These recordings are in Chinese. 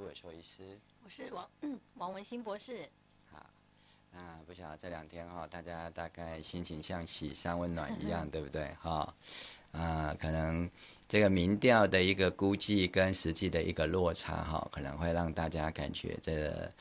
苏伟硕医师，我是王 王文新博士。好，那不晓得这两天哈，大家大概心情像喜山温暖一样，对不对哈？可能这个民调的一个估计跟实际的一个落差哈，可能会让大家感觉这个。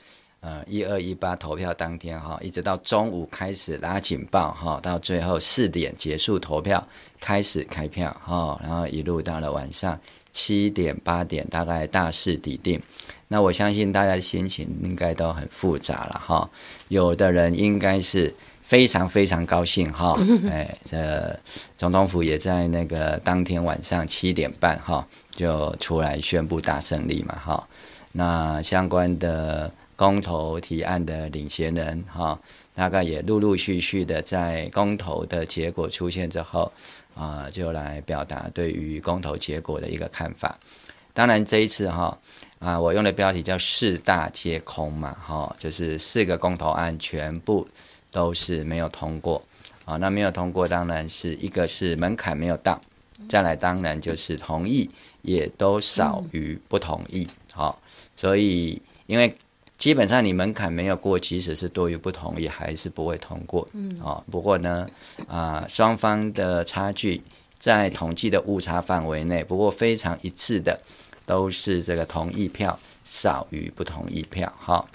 呃，一二一八投票当天哈，一直到中午开始拉警报哈，到最后四点结束投票，开始开票哈，然后一路到了晚上七点八点，大概大势已定。那我相信大家的心情应该都很复杂了哈，有的人应该是非常非常高兴哈，哎，这总统府也在那个当天晚上七点半哈就出来宣布大胜利嘛哈，那相关的。公投提案的领衔人哈，大概也陆陆续续的在公投的结果出现之后啊，就来表达对于公投结果的一个看法。当然这一次哈啊，我用的标题叫四大皆空嘛哈，就是四个公投案全部都是没有通过啊。那没有通过，当然是一个是门槛没有到，再来当然就是同意也都少于不同意。好，所以因为。基本上你门槛没有过，即使是多于不同意，还是不会通过。嗯，哦，不过呢，啊、呃，双方的差距在统计的误差范围内，不过非常一致的，都是这个同意票少于不同意票。哈、哦，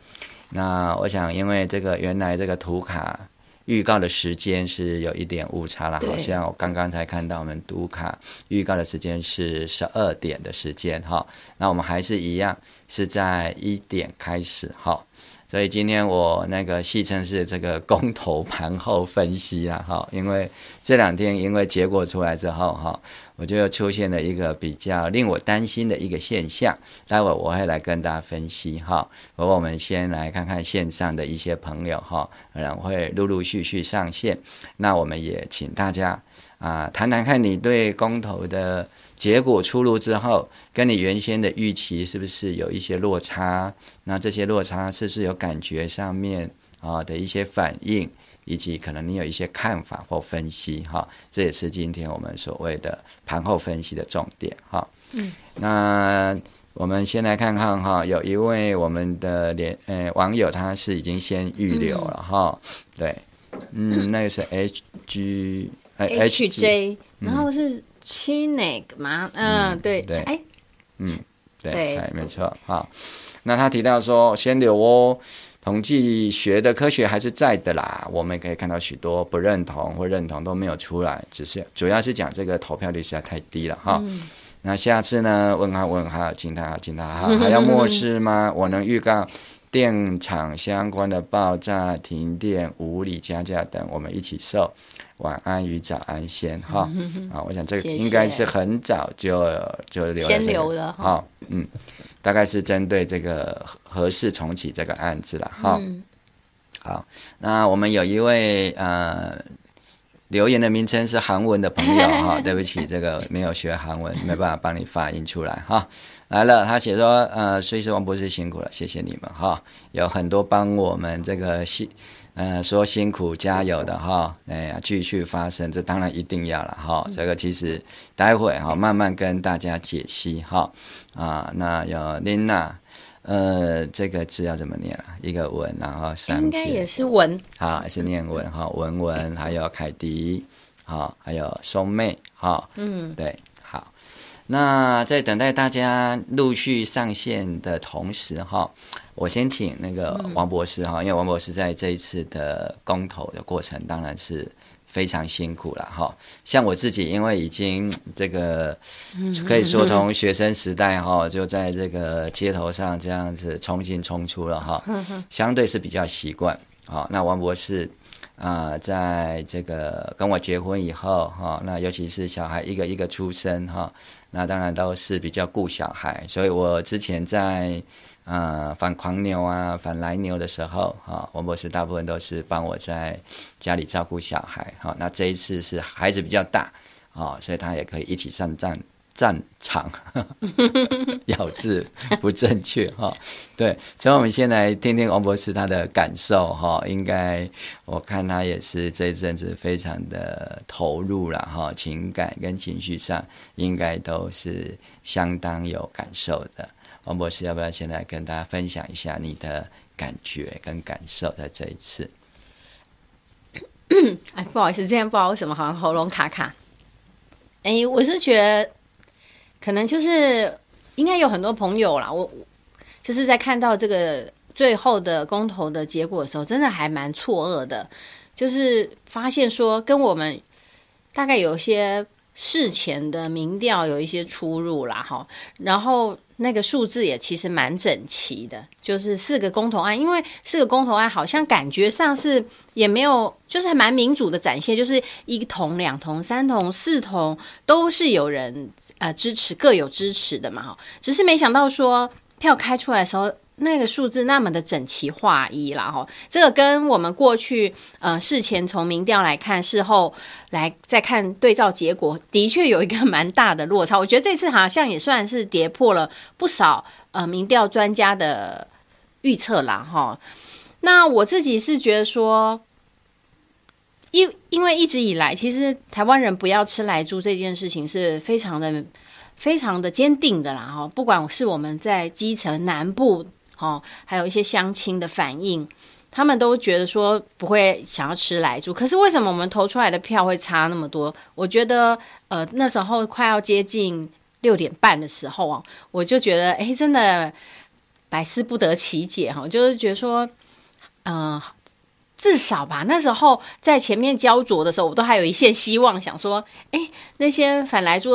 那我想，因为这个原来这个图卡。预告的时间是有一点误差了，好像我刚刚才看到我们读卡预告的时间是十二点的时间哈，那我们还是一样是在一点开始哈。所以今天我那个戏称是这个公投盘后分析啊，哈，因为这两天因为结果出来之后哈，我就出现了一个比较令我担心的一个现象，待会我会来跟大家分析哈。不过我们先来看看线上的一些朋友哈，可能会陆陆续续上线，那我们也请大家啊谈谈看你对公投的。结果出炉之后，跟你原先的预期是不是有一些落差？那这些落差是不是有感觉上面啊的一些反应，以及可能你有一些看法或分析？哈，这也是今天我们所谓的盘后分析的重点。哈，嗯，那我们先来看看哈，有一位我们的连呃网友，他是已经先预留了哈，对，嗯，那个是 H G H J，然后是。Chinek 吗？嗯，对，对，哎，嗯，对，对，没错，好。那他提到说，先留哦，统计学的科学还是在的啦。我们可以看到许多不认同或认同都没有出来，只是主要是讲这个投票率实在太低了哈。嗯、那下次呢？问号问号，惊叹号惊叹号，还要漠视吗？我能预告电厂相关的爆炸、停电、无理加价等，我们一起受。晚安与早安先哈、嗯、啊，我想这个应该是很早就就留、这个、先留了哈，嗯，大概是针对这个核四重启这个案子了哈。嗯、好，那我们有一位呃留言的名称是韩文的朋友哈，对不起，这个没有学韩文，没办法帮你发音出来哈。来了，他写说呃，所以说王博士辛苦了，谢谢你们哈，有很多帮我们这个系。嗯、呃，说辛苦加油的哈，哎呀，继续发声，这当然一定要了哈。这个其实待会哈慢慢跟大家解析哈。啊，那有琳娜，呃，这个字要怎么念啊？一个文，然后三应该也是文，好，还是念文哈。文文，还有凯迪，好，还有松妹，哈，嗯，对，好。那在等待大家陆续上线的同时哈。我先请那个王博士哈，因为王博士在这一次的公投的过程，当然是非常辛苦了哈。像我自己，因为已经这个可以说从学生时代哈，就在这个街头上这样子冲进冲出了哈，相对是比较习惯。好，那王博士啊，在这个跟我结婚以后哈，那尤其是小孩一个一个出生哈，那当然都是比较顾小孩，所以我之前在。啊，反狂牛啊，反来牛的时候，哈，王博士大部分都是帮我在家里照顾小孩，哈，那这一次是孩子比较大，啊，所以他也可以一起上战战场，咬字不正确哈。对，所以我们先来听听王博士他的感受哈。应该我看他也是这一阵子非常的投入了哈，情感跟情绪上应该都是相当有感受的。王博士要不要先来跟大家分享一下你的感觉跟感受在这一次？哎，不好意思，今天不知道为什么好像喉咙卡卡。哎，我是觉得。可能就是应该有很多朋友啦，我就是在看到这个最后的公投的结果的时候，真的还蛮错愕的，就是发现说跟我们大概有一些事前的民调有一些出入啦，哈，然后那个数字也其实蛮整齐的，就是四个公投案，因为四个公投案好像感觉上是也没有，就是还蛮民主的展现，就是一同、两同、三同、四同都是有人。呃，支持各有支持的嘛，哈，只是没想到说票开出来的时候，那个数字那么的整齐划一啦，哈，这个跟我们过去呃事前从民调来看，事后来再看对照结果，的确有一个 蛮大的落差。我觉得这次好像也算是跌破了不少呃民调专家的预测啦，哈。那我自己是觉得说。因因为一直以来，其实台湾人不要吃莱猪这件事情是非常的、非常的坚定的啦。哈，不管是我们在基层南部，哈，还有一些乡亲的反应，他们都觉得说不会想要吃莱猪。可是为什么我们投出来的票会差那么多？我觉得，呃，那时候快要接近六点半的时候啊，我就觉得，哎，真的百思不得其解哈，就是觉得说，嗯、至少吧，那时候在前面焦灼的时候，我都还有一线希望，想说，哎，那些反莱猪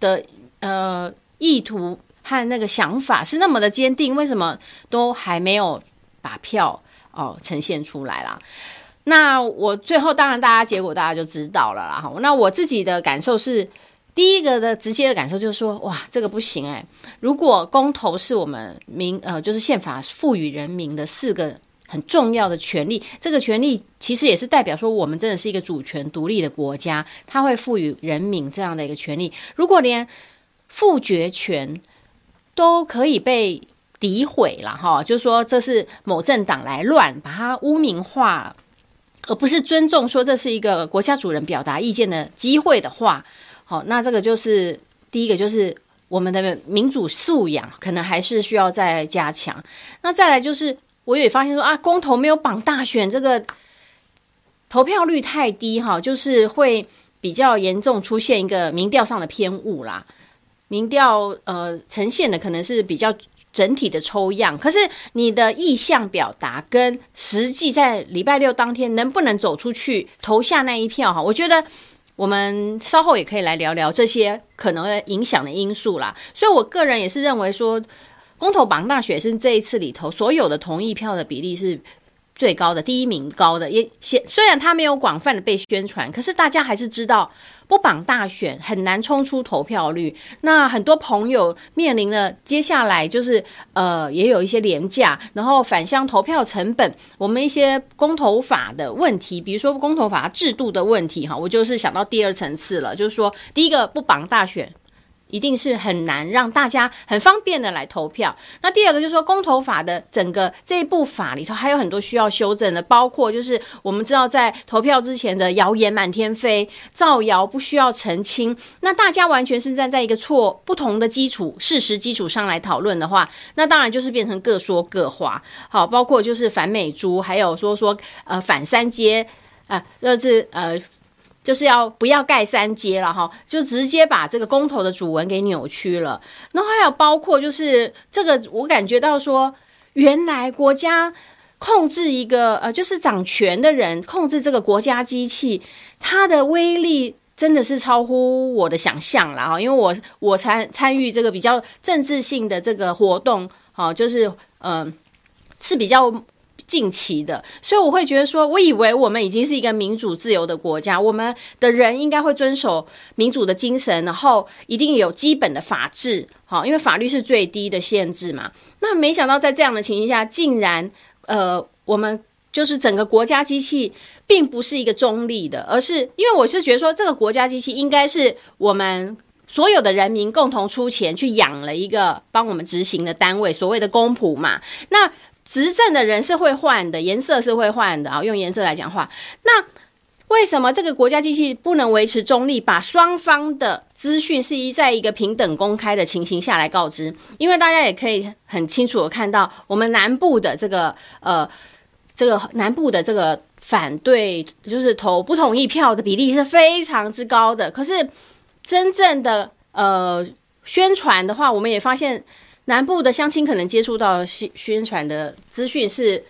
的呃意图和那个想法是那么的坚定，为什么都还没有把票哦呈现出来啦？那我最后当然大家结果大家就知道了啦。那我自己的感受是，第一个的直接的感受就是说，哇，这个不行哎！如果公投是我们民呃就是宪法赋予人民的四个。很重要的权利，这个权利其实也是代表说，我们真的是一个主权独立的国家，它会赋予人民这样的一个权利。如果连复决权都可以被诋毁了，哈，就是说这是某政党来乱，把它污名化，而不是尊重说这是一个国家主人表达意见的机会的话，好，那这个就是第一个，就是我们的民主素养可能还是需要再加强。那再来就是。我也发现说啊，公投没有绑大选，这个投票率太低哈，就是会比较严重出现一个民调上的偏误啦。民调呃呈现的可能是比较整体的抽样，可是你的意向表达跟实际在礼拜六当天能不能走出去投下那一票哈，我觉得我们稍后也可以来聊聊这些可能影响的因素啦。所以我个人也是认为说。公投绑大选是这一次里头所有的同意票的比例是最高的，第一名高的。也虽然它没有广泛的被宣传，可是大家还是知道不绑大选很难冲出投票率。那很多朋友面临了接下来就是呃也有一些廉价，然后返乡投票成本，我们一些公投法的问题，比如说公投法制度的问题哈，我就是想到第二层次了，就是说第一个不绑大选。一定是很难让大家很方便的来投票。那第二个就是说，公投法的整个这一部法里头还有很多需要修正的，包括就是我们知道在投票之前的谣言满天飞，造谣不需要澄清，那大家完全是站在一个错不同的基础事实基础上来讨论的话，那当然就是变成各说各话。好，包括就是反美猪，还有说说呃反三阶啊，就是呃。就是要不要盖三阶了哈，就直接把这个公投的主文给扭曲了。然后还有包括就是这个，我感觉到说，原来国家控制一个呃，就是掌权的人控制这个国家机器，它的威力真的是超乎我的想象了哈。因为我我参参与这个比较政治性的这个活动，哈，就是嗯、是比较。近期的，所以我会觉得说，我以为我们已经是一个民主自由的国家，我们的人应该会遵守民主的精神，然后一定有基本的法治，好，因为法律是最低的限制嘛。那没想到在这样的情形下，竟然呃，我们就是整个国家机器并不是一个中立的，而是因为我是觉得说，这个国家机器应该是我们所有的人民共同出钱去养了一个帮我们执行的单位，所谓的公仆嘛。那执政的人是会换的，颜色是会换的啊。用颜色来讲话，那为什么这个国家机器不能维持中立，把双方的资讯是一在一个平等公开的情形下来告知？因为大家也可以很清楚的看到，我们南部的这个呃，这个南部的这个。反对就是投不同意票的比例是非常之高的，可是真正的呃宣传的话，我们也发现南部的乡亲可能接触到宣宣传的资讯是，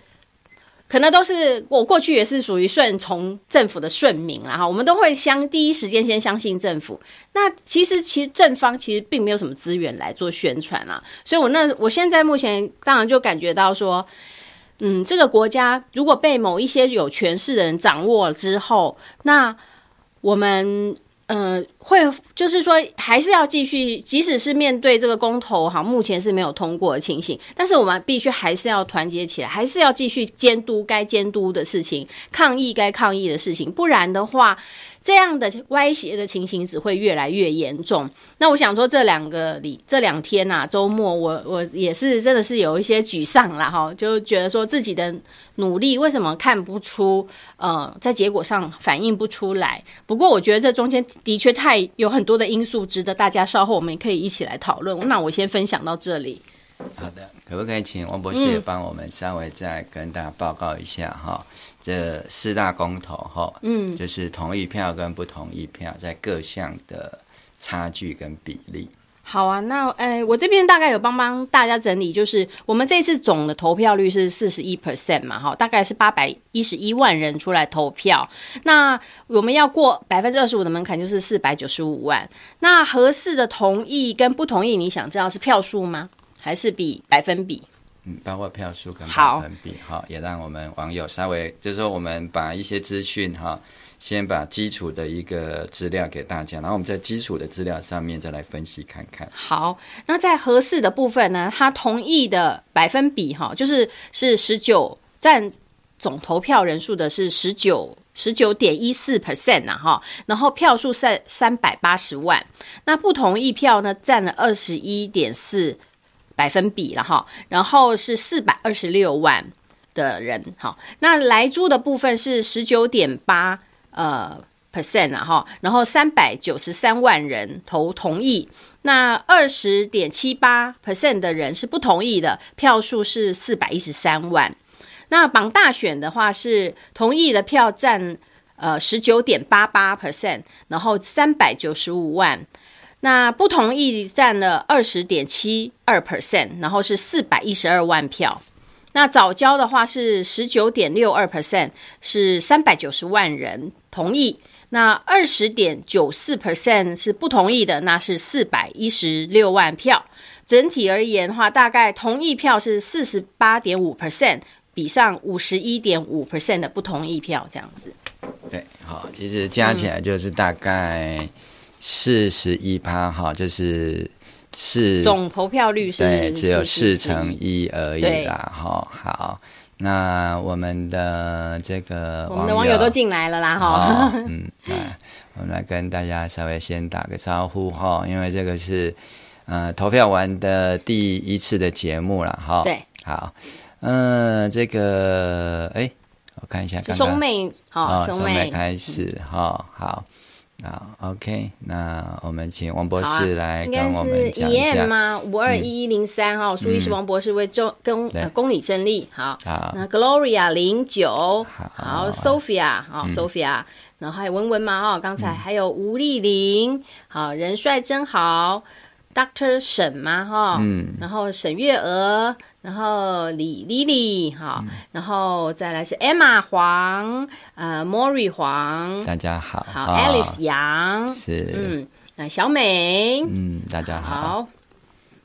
可能都是我过去也是属于顺从政府的顺民啦哈，我们都会相第一时间先相信政府。那其实其实正方其实并没有什么资源来做宣传啊，所以我那我现在目前当然就感觉到说。嗯，这个国家如果被某一些有权势的人掌握了之后，那我们呃会就是说，还是要继续，即使是面对这个公投，哈，目前是没有通过的情形，但是我们必须还是要团结起来，还是要继续监督该监督的事情，抗议该抗议的事情，不然的话。这样的歪斜的情形只会越来越严重。那我想说，这两个里这两天呐、啊，周末我我也是真的是有一些沮丧了哈，就觉得说自己的努力为什么看不出呃，在结果上反映不出来。不过我觉得这中间的确太有很多的因素，值得大家稍后我们可以一起来讨论。那我先分享到这里。好的，可不可以请王博士也帮我们稍微再跟大家报告一下哈、嗯？这四大公投哈，嗯，就是同意票跟不同意票在各项的差距跟比例。好啊，那呃，我这边大概有帮帮大家整理，就是我们这次总的投票率是四十一 percent 嘛，哈，大概是八百一十一万人出来投票。那我们要过百分之二十五的门槛，就是四百九十五万。那合适的同意跟不同意，你想知道是票数吗？还是比百分比，嗯，包括票数跟百分比，哈，也让我们网友稍微，就是说，我们把一些资讯，哈，先把基础的一个资料给大家，然后我们在基础的资料上面再来分析看看。好，那在合适的部分呢，他同意的百分比，哈，就是是十九，占总投票人数的是十九十九点一四 percent 呐，哈，然后票数在三百八十万，那不同意票呢，占了二十一点四。百分比了哈，然后是四百二十六万的人哈，那来租的部分是十九点八呃 percent 啊哈，然后三百九十三万人投同意，那二十点七八 percent 的人是不同意的，票数是四百一十三万。那榜大选的话是同意的票占呃十九点八八 percent，然后三百九十五万。那不同意占了二十点七二 percent，然后是四百一十二万票。那早教的话是十九点六二 percent，是三百九十万人同意。那二十点九四 percent 是不同意的，那是四百一十六万票。整体而言的话，大概同意票是四十八点五 percent，比上五十一点五 percent 的不同意票，这样子。对，好，其实加起来就是大概、四十一趴哈，就是四总投票率是对，只有四成一而已啦哈。好，那我们的这个我们的网友都进来了啦哈。嗯，来，我们来跟大家稍微先打个招呼哈，因为这个是呃投票完的第一次的节目了哈。对，好，嗯、呃，这个哎，我看一下刚刚，松妹好，松妹开始哈，好。好，OK，那我们请王博士来跟我们讲一下。吗？五二一一零三哈，苏医师王博士为周跟公理正立。好，那 Gloria 零九，好，Sophia，好，Sophia，然后还有文文嘛哈，刚才还有吴丽玲，好，人帅真好，Doctor 沈嘛哈，嗯，然后沈月娥。然后李丽丽哈，然后再来是 Emma 黄，呃，Mori 黄，大家好，好、哦、Alice 杨。是，嗯，那小美，嗯，大家好，好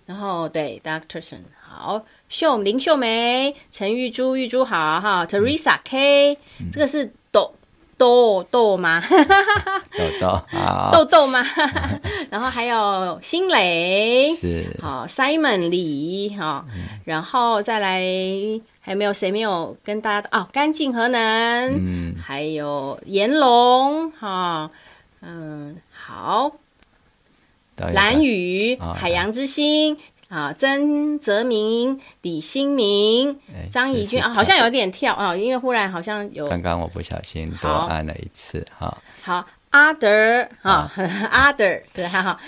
然后对 Doctorson 好，秀林秀梅，陈玉珠玉珠好哈，Teresa K，、嗯、这个是抖。豆豆吗？豆豆啊豆豆吗？然后还有新蕾是。好，Simon 李哈、嗯，然后再来还有没有？谁没有跟大家哦？干净河能，嗯，还有炎龙哈，嗯，好，蓝宇、海洋之心啊，曾泽明、李新明、张怡君啊，好像有点跳啊，因为忽然好像有。刚刚我不小心多按了一次哈。好，阿德啊，阿德对哈哈，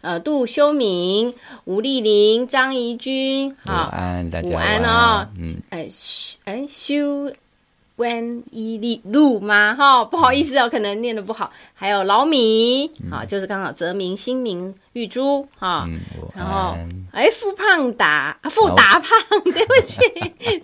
呃，杜修明、吴丽玲、张怡君，午安，大家午安哦，嗯，哎，哎，修。温伊利路吗？哈，不好意思哦，可能念的不好。还有老米，好，就是刚好泽明、新明、玉珠，哈，然后哎，富胖达，富达胖，对不起，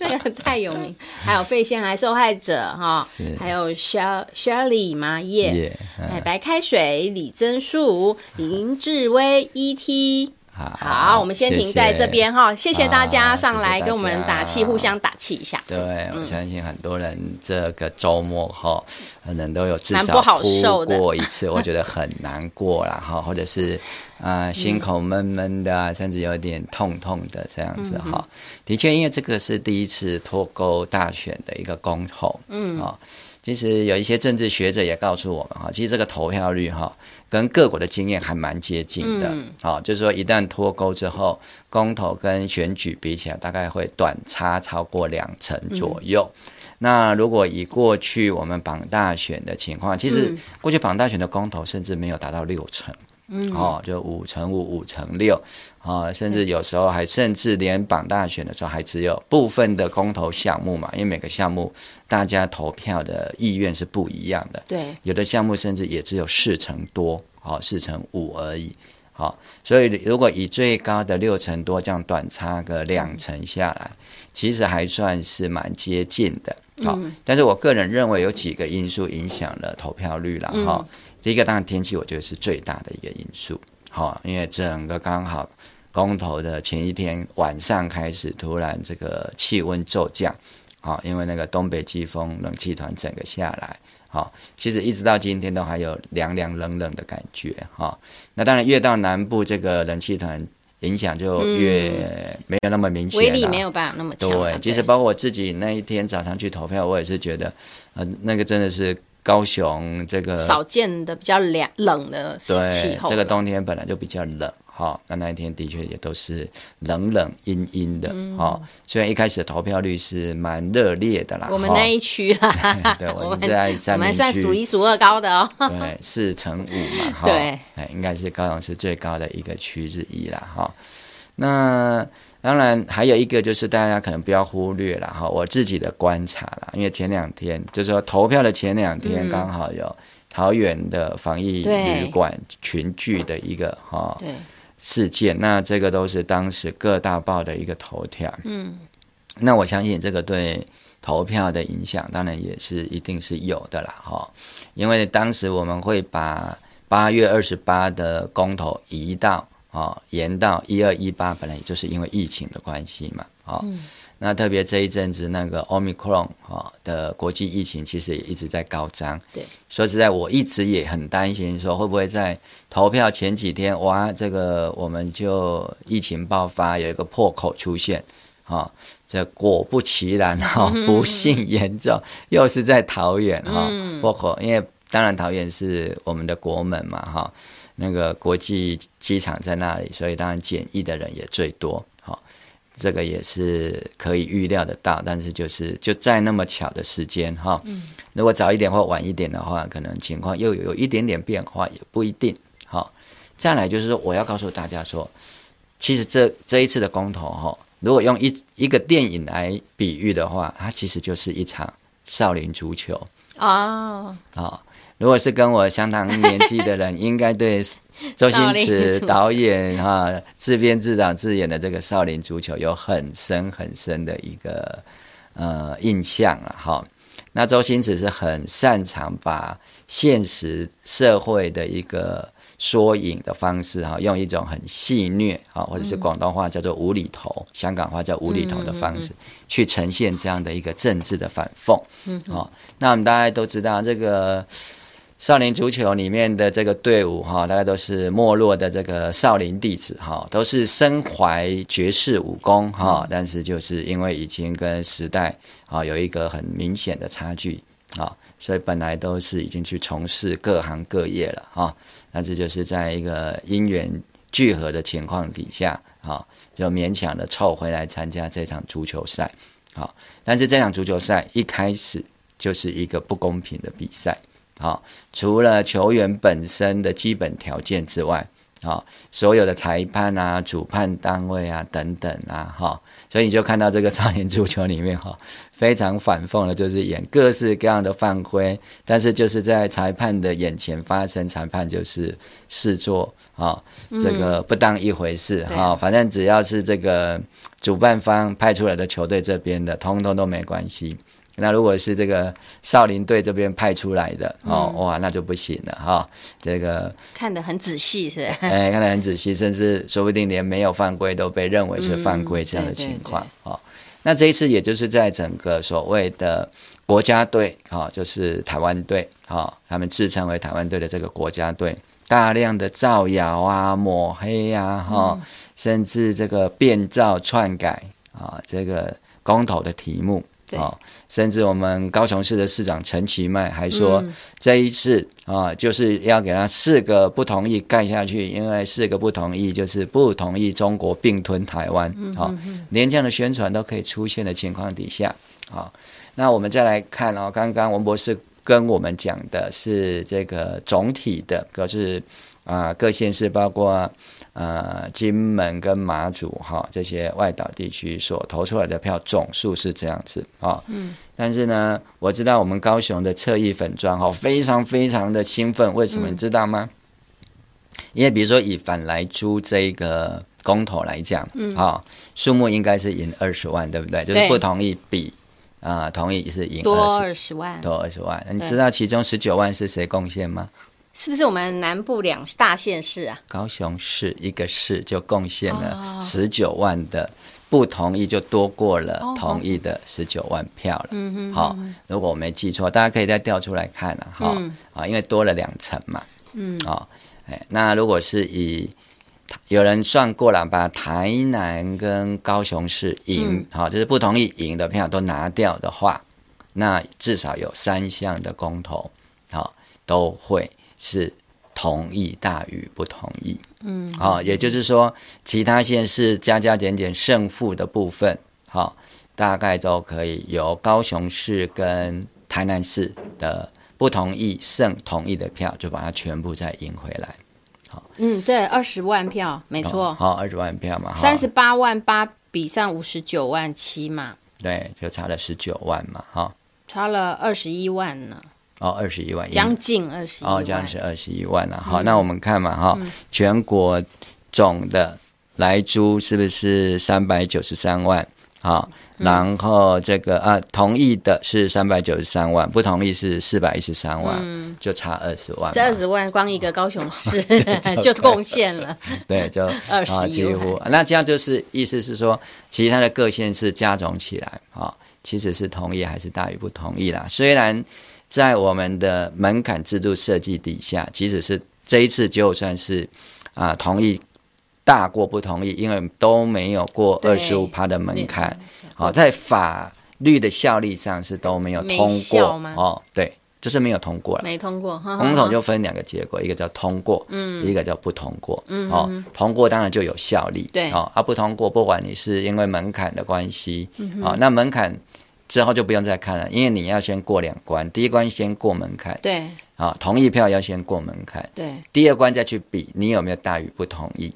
那个太有名。还有肺腺癌受害者，哈，还有 Shirley 嘛，耶，哎，白开水，李增树，林志威，ET。好，好，我们先停在这边哈，谢谢大家上来跟我们打气，互相打气一下。对，我相信很多人这个周末哈，可能都有至少哭过一次，我觉得很难过了哈，或者是啊心口闷闷的，甚至有点痛痛的这样子哈。的确，因为这个是第一次脱钩大选的一个公投，嗯啊，其实有一些政治学者也告诉我们哈，其实这个投票率哈。跟各国的经验还蛮接近的，好、嗯哦，就是说一旦脱钩之后，公投跟选举比起来，大概会短差超过两成左右。嗯、那如果以过去我们绑大选的情况，其实过去绑大选的公投甚至没有达到六成。嗯，哦，就五乘五，五乘六，啊，甚至有时候还甚至连绑大选的时候，还只有部分的公投项目嘛，因为每个项目大家投票的意愿是不一样的。对，有的项目甚至也只有四成多，好，四成五而已。好，所以如果以最高的六成多这样短差个两成下来，其实还算是蛮接近的。好，但是我个人认为有几个因素影响了投票率了哈。第一个当然天气，我觉得是最大的一个因素，好，因为整个刚好公投的前一天晚上开始，突然这个气温骤降，好，因为那个东北季风冷气团整个下来，好，其实一直到今天都还有凉凉冷冷的感觉，哈，那当然越到南部这个冷气团影响就越没有那么明显，威力没有办法那么强。对，其实包括我自己那一天早上去投票，我也是觉得，呃，那个真的是。高雄这个少见的比较凉冷的气候，对，这个冬天本来就比较冷，哈，那那一天的确也都是冷冷阴阴的，哈、嗯。虽然一开始投票率是蛮热烈的啦，我们那一区啦，对，我们在三明区，我们算数一数二高的哦，对，四乘五嘛，哈，对，哎，应该是高雄是最高的一个区之一啦，哈。那当然还有一个就是大家可能不要忽略了哈，我自己的观察啦，因为前两天就是说投票的前两天刚好有桃园的防疫旅馆群聚的一个哈事件，那这个都是当时各大报的一个头条。嗯，那我相信这个对投票的影响当然也是一定是有的啦哈，因为当时我们会把八月二十八的公投移到。哦，延到一二一八，本来也就是因为疫情的关系嘛。哦，嗯、那特别这一阵子那个 Omicron 哈的国际疫情其实也一直在高涨。对，说实在，我一直也很担心，说会不会在投票前几天，哇，这个我们就疫情爆发，有一个破口出现。这果不其然哈、哦，不幸严重，又是在桃园哈、破口，因为当然桃园是我们的国门嘛哈。哦那个国际机场在那里，所以当然检疫的人也最多。好，这个也是可以预料得到，但是就是就在那么巧的时间哈。如果早一点或晚一点的话，可能情况又有一点点变化，也不一定。好，再来就是说，我要告诉大家说，其实这这一次的公投哈，如果用一一个电影来比喻的话，它其实就是一场少林足球啊。好。如果是跟我相当年纪的人，应该对 周星驰导演哈自编自导自演的这个《少林足球》有很深很深的一个呃印象啊哈。那周星驰是很擅长把现实社会的一个。缩影的方式哈，用一种很戏谑啊，或者是广东话叫做无厘头，香港话叫无厘头的方式，去呈现这样的一个政治的反讽。嗯，好，那我们大家都知道，这个少林足球里面的这个队伍哈，大概都是没落的这个少林弟子哈，都是身怀绝世武功哈，但是就是因为已经跟时代啊有一个很明显的差距啊，所以本来都是已经去从事各行各业了哈。那这就是在一个因缘聚合的情况底下，啊，就勉强的凑回来参加这场足球赛，好，但是这场足球赛一开始就是一个不公平的比赛，好，除了球员本身的基本条件之外，好，所有的裁判啊、主判单位啊等等啊，哈，所以你就看到这个少年足球里面哈。非常反讽的，就是演各式各样的犯规，但是就是在裁判的眼前发生，裁判就是视作啊、哦，这个不当一回事哈。反正只要是这个主办方派出来的球队这边的，通通都没关系。那如果是这个少林队这边派出来的，哦、嗯，哇，那就不行了哈、哦。这个看得很仔细是？哎，看得很仔细，甚至说不定连没有犯规都被认为是犯规这样的情况啊。嗯那这一次，也就是在整个所谓的国家队，哈，就是台湾队，哈，他们自称为台湾队的这个国家队，大量的造谣啊、抹黑啊，哈，甚至这个变造篡改啊，这个公投的题目。哦，甚至我们高雄市的市长陈其迈还说，这一次啊、嗯，就是要给他四个不同意盖下去，因为四个不同意就是不同意中国并吞台湾。好、哦，连这样的宣传都可以出现的情况底下，好、哦，那我们再来看哦，刚刚文博士跟我们讲的是这个总体的，可是啊，各县市包括。呃，金门跟马祖哈这些外岛地区所投出来的票总数是这样子啊。嗯。但是呢，我知道我们高雄的侧翼粉砖哈非常非常的兴奋，为什么你知道吗？嗯、因为比如说以反来租这个公投来讲，嗯，啊，数目应该是赢二十万，对不对？就是不同意比啊、呃，同意是赢多二十万，多二十万。你知道其中十九万是谁贡献吗？是不是我们南部两大县市啊？高雄市一个市就贡献了十九万的不同意，就多过了同意的十九万票了。嗯哼，好，如果我没记错，大家可以再调出来看啊。哈，啊，因为多了两成嘛。嗯，啊，哎，那如果是以有人算过了，把台南跟高雄市赢，好，就是不同意赢的票都拿掉的话，那至少有三项的公投，好，都会。是同意大于不同意，嗯，好、哦，也就是说，其他县市加加减减胜负的部分，好、哦，大概都可以由高雄市跟台南市的不同意胜同意的票，就把它全部再赢回来，好、哦，嗯，对，二十万票，没错，好、哦，二十万票嘛，三十八万八比上五十九万七嘛，对，就差了十九万嘛，哈、哦，差了二十一万呢。哦，二十一万，将近二十一万，哦，将近二十一万了。好，嗯，那我们看嘛，哈，嗯，全国总的来租是不是三百九十三万？好，嗯，然后这个啊，同意的是三百九十三万，不同意是四百一十三万，嗯，就差二十万。这二十万，光一个高雄市 就贡献了，对，就二十几乎。那这样就是意思是说，其他的各县市加总起来，啊，其实是同意还是大于不同意啦？虽然。在我们的门槛制度设计底下，即使是这一次就算是啊同意大过不同意，因为都没有过二十五趴的门槛，好，在法律的效力上是都没有通过。哦，对，就是没有通过了，没通过。公投就分两个结果，一个叫通过，嗯，一个叫不通过，嗯，哦，通过当然就有效力，对，哦，而不通过，不管你是因为门槛的关系，嗯，哦，那门槛。之后就不用再看了，因为你要先过两关，第一关先过门槛，对，啊，同意票要先过门槛，对，第二关再去比你有没有大于不同意，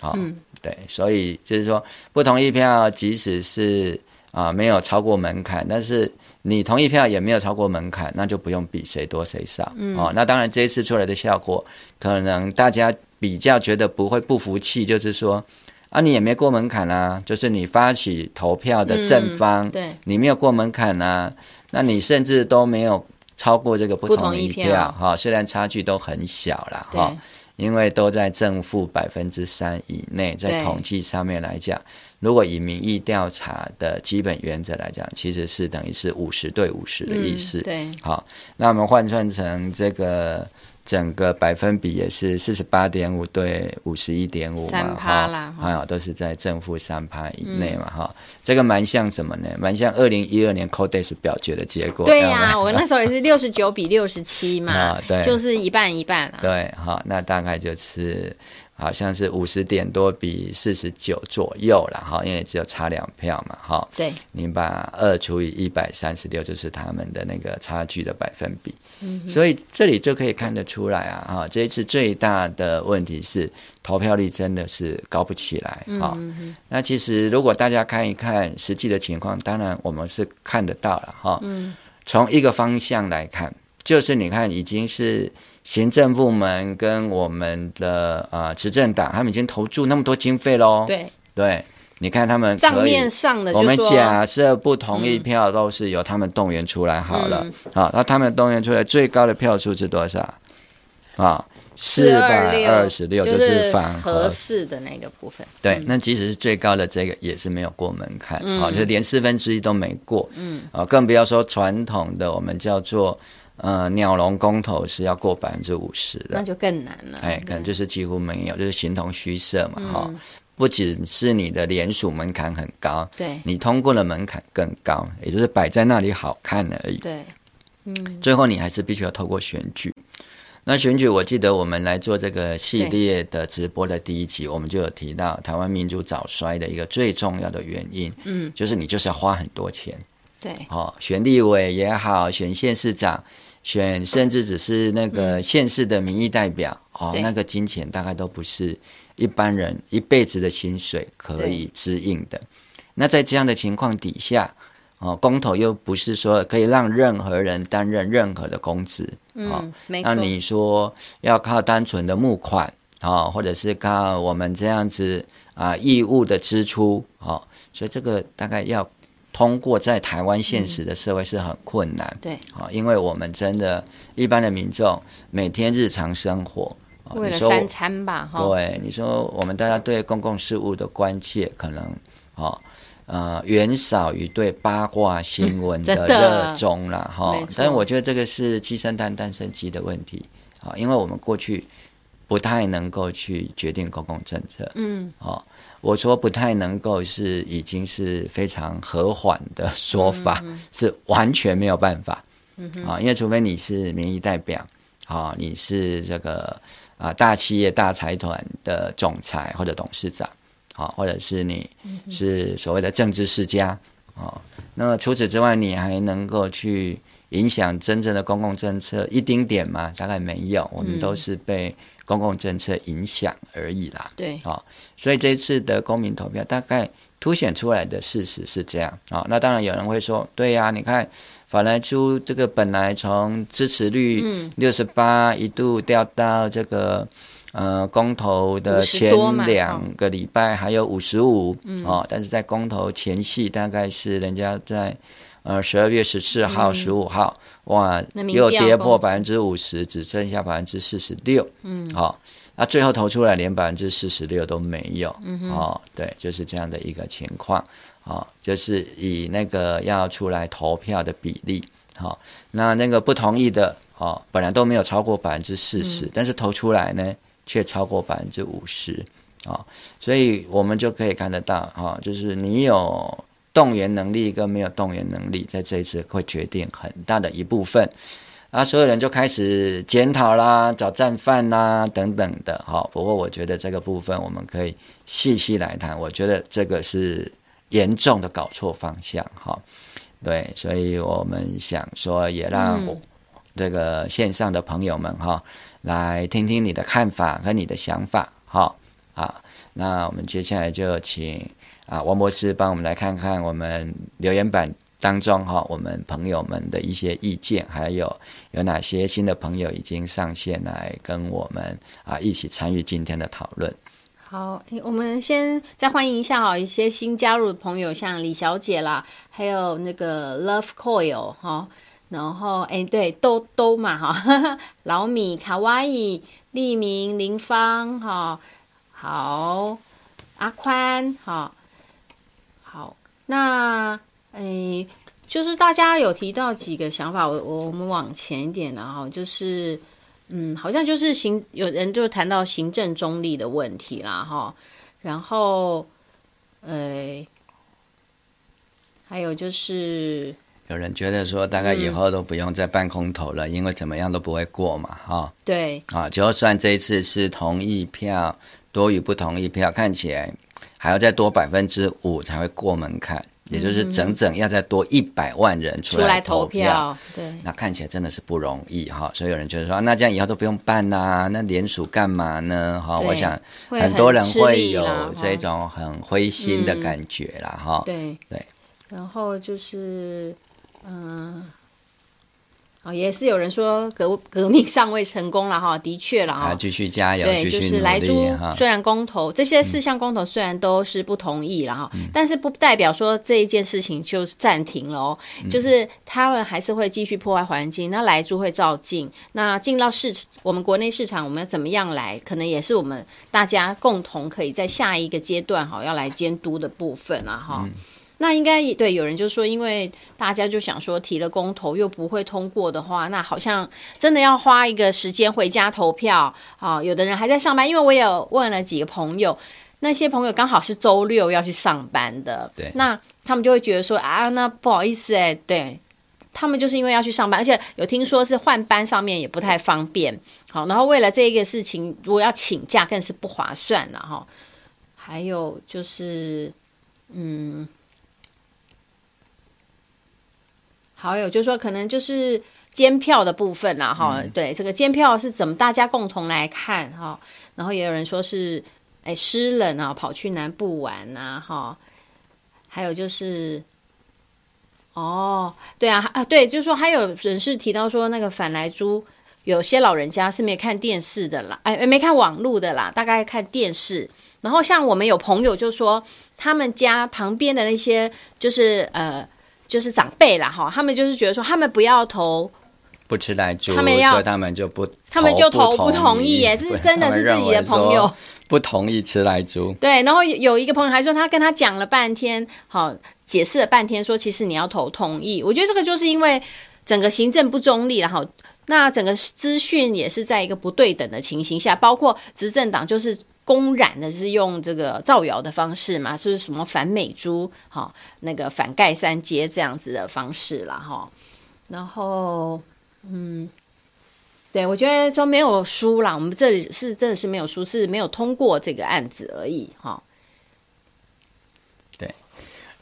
好、嗯，对，所以就是说不同意票即使是啊没有超过门槛，但是你同意票也没有超过门槛，那就不用比谁多谁少，嗯，哦，那当然这一次出来的效果，可能大家比较觉得不会不服气，就是说。啊，你也没过门槛啊，就是你发起投票的正方，嗯、对，你没有过门槛啊，那你甚至都没有超过这个不同意票哈，虽然差距都很小了哈，因为都在正负百分之三以内，在统计上面来讲，如果以民意调查的基本原则来讲，其实是等于是五十对五十的意思，嗯、对，好，那我们换算成这个。整个百分比也是四十八点五对五十一点五嘛，三趴啦，还有都是在正负三趴以内嘛，哈、嗯，这个蛮像什么呢？蛮像二零一二年 Codex 表决的结果。对呀、啊，我那时候也是六十九比六十七嘛，对，就是一半一半啊。对，哈，那大概就是好像是五十点多比四十九左右了哈，因为只有差两票嘛哈。对，你把二除以一百三十六，就是他们的那个差距的百分比。嗯，所以这里就可以看得出来啊哈，这一次最大的问题是投票率真的是高不起来哈。嗯，那其实如果大家看一看实际的情况，当然我们是看得到了哈。嗯，从一个方向来看，就是你看已经是。行政部门跟我们的呃执政党，他们已经投注那么多经费喽。对对，你看他们账面上的，我们假设不同意票都是由他们动员出来好了。好、嗯，那他们动员出来最高的票数是多少？啊，四百二十六，就是反核四的那个部分。对，那即使是最高的这个也是没有过门槛，啊、嗯，就是连四分之一都没过。嗯，啊，更不要说传统的我们叫做。呃，鸟笼公投是要过百分之五十的，那就更难了。哎，可能就是几乎没有，就是形同虚设嘛，哈、嗯。不仅是你的联署门槛很高，对，你通过的门槛更高，也就是摆在那里好看而已。对，嗯，最后你还是必须要透过选举。那选举，我记得我们来做这个系列的直播的第一集，我们就有提到台湾民主早衰的一个最重要的原因，嗯，就是你就是要花很多钱。对，哦，选立委也好，选县市长，选甚至只是那个县市的民意代表，嗯、哦，那个金钱大概都不是一般人一辈子的薪水可以支应的。那在这样的情况底下，哦，公投又不是说可以让任何人担任任何的公职，哦、嗯，那你说要靠单纯的募款，哦，或者是靠我们这样子啊义务的支出，哦，所以这个大概要。通过在台湾现实的社会是很困难，对。啊，因为我们真的，一般的民众每天日常生活，为了三餐吧，哈，对，你说我们大家对公共事务的关切，可能哦，呃，远少于对八卦新闻的 热衷了，哈。但是我觉得这个是鸡生蛋，蛋生鸡的问题啊，因为我们过去不太能够去决定公共政策，嗯，哦。我说不太能够是已经是非常和缓的说法，嗯、是完全没有办法，嗯、啊，因为除非你是民意代表，啊，你是这个啊大企业大财团的总裁或者董事长，啊，或者是你是所谓的政治世家，啊，那么除此之外，你还能够去影响真正的公共政策一丁点吗？大概没有，我们都是被。公共政策影响而已啦，对，啊、哦，所以这一次的公民投票大概凸显出来的事实是这样啊、哦。那当然有人会说，对呀、啊，你看法莱猪这个本来从支持率六十八一度掉到这个呃公投的前两个礼拜还有五十五，哦，但是在公投前夕大概是人家在。呃，十二月十四号、十五号，哇，又跌破百分之五十，只剩下百分之四十六。嗯，好、哦，那最后投出来连百分之四十六都没有。嗯哦，对，就是这样的一个情况。哦，就是以那个要出来投票的比例，好、哦，那那个不同意的，哦，本来都没有超过百分之四十，但是投出来呢，却超过百分之五十。啊，所以我们就可以看得到，哈、哦，就是你有。动员能力跟没有动员能力，在这一次会决定很大的一部分，啊，所有人就开始检讨啦，找战犯啦等等的，哈。不过我觉得这个部分我们可以细细来谈，我觉得这个是严重的搞错方向，哈。对，所以我们想说，也让这个线上的朋友们哈，来听听你的看法和你的想法，哈。啊，那我们接下来就请。啊，王博士帮我们来看看我们留言板当中哈，我们朋友们的一些意见，还有有哪些新的朋友已经上线来跟我们啊一起参与今天的讨论。好，我们先再欢迎一下哈，一些新加入的朋友，像李小姐啦，还有那个 Love Coil 哈，然后哎对，都都嘛哈，老米、卡哇伊、利明、林芳哈，好，阿宽哈。那诶，就是大家有提到几个想法，我我我们往前一点，然后就是，嗯，好像就是行，有人就谈到行政中立的问题啦，哈，然后，诶，还有就是，有人觉得说，大概以后都不用再办空投了，嗯，因为怎么样都不会过嘛，哈，对，啊，就算这一次是同意票。多于不同意票，看起来还要再多百分之五才会过门槛。也就是整整要再多一百万人出来投票，对，那看起来真的是不容易哈。所以有人就是说，那这样以后都不用办啦、啊，那联署干嘛呢？哈，我想很多人会有这种很灰心的感觉啦，哈、嗯。对对，然后就是嗯。哦，也是有人说革革命尚未成功了哈，的确了哈，继续加油，对，就是莱猪。虽然公投这些四项公投虽然都是不同意了哈，嗯、但是不代表说这一件事情就暂停了哦，嗯、就是他们还是会继续破坏环境，那莱猪会照进，那进到市我们国内市场，我们要怎么样来，可能也是我们大家共同可以在下一个阶段哈要来监督的部分了哈。嗯那应该也对，有人就说，因为大家就想说提了公投又不会通过的话，那好像真的要花一个时间回家投票啊。有的人还在上班，因为我有问了几个朋友，那些朋友刚好是周六要去上班的，对，那他们就会觉得说啊，那不好意思哎，对他们就是因为要去上班，而且有听说是换班上面也不太方便，好，然后为了这个事情，如果要请假更是不划算了哈。还有就是，嗯。好友就是说，可能就是监票的部分啦，哈、嗯，对，这个监票是怎么大家共同来看哈？然后也有人说是，哎，湿冷啊，跑去南部玩呐，哈，还有就是，哦，对啊，啊，对，就是说还有人是提到说，那个反来猪，有些老人家是没看电视的啦，哎，没看网络的啦，大概看电视。然后像我们有朋友就说，他们家旁边的那些就是呃。就是长辈啦，哈，他们就是觉得说，他们不要投，不吃奶猪，他们要，他们就不，他们就投不同意，耶，这是真的是自己的朋友不同意吃奶猪。对，然后有一个朋友还说，他跟他讲了半天，好，解释了半天，说其实你要投同意。我觉得这个就是因为整个行政不中立，然后那整个资讯也是在一个不对等的情形下，包括执政党就是。公然的是用这个造谣的方式嘛，是什么反美猪，哈，那个反盖三阶这样子的方式了，哈。然后，嗯，对，我觉得说没有输啦，我们这里是真的是没有输，是没有通过这个案子而已，哈。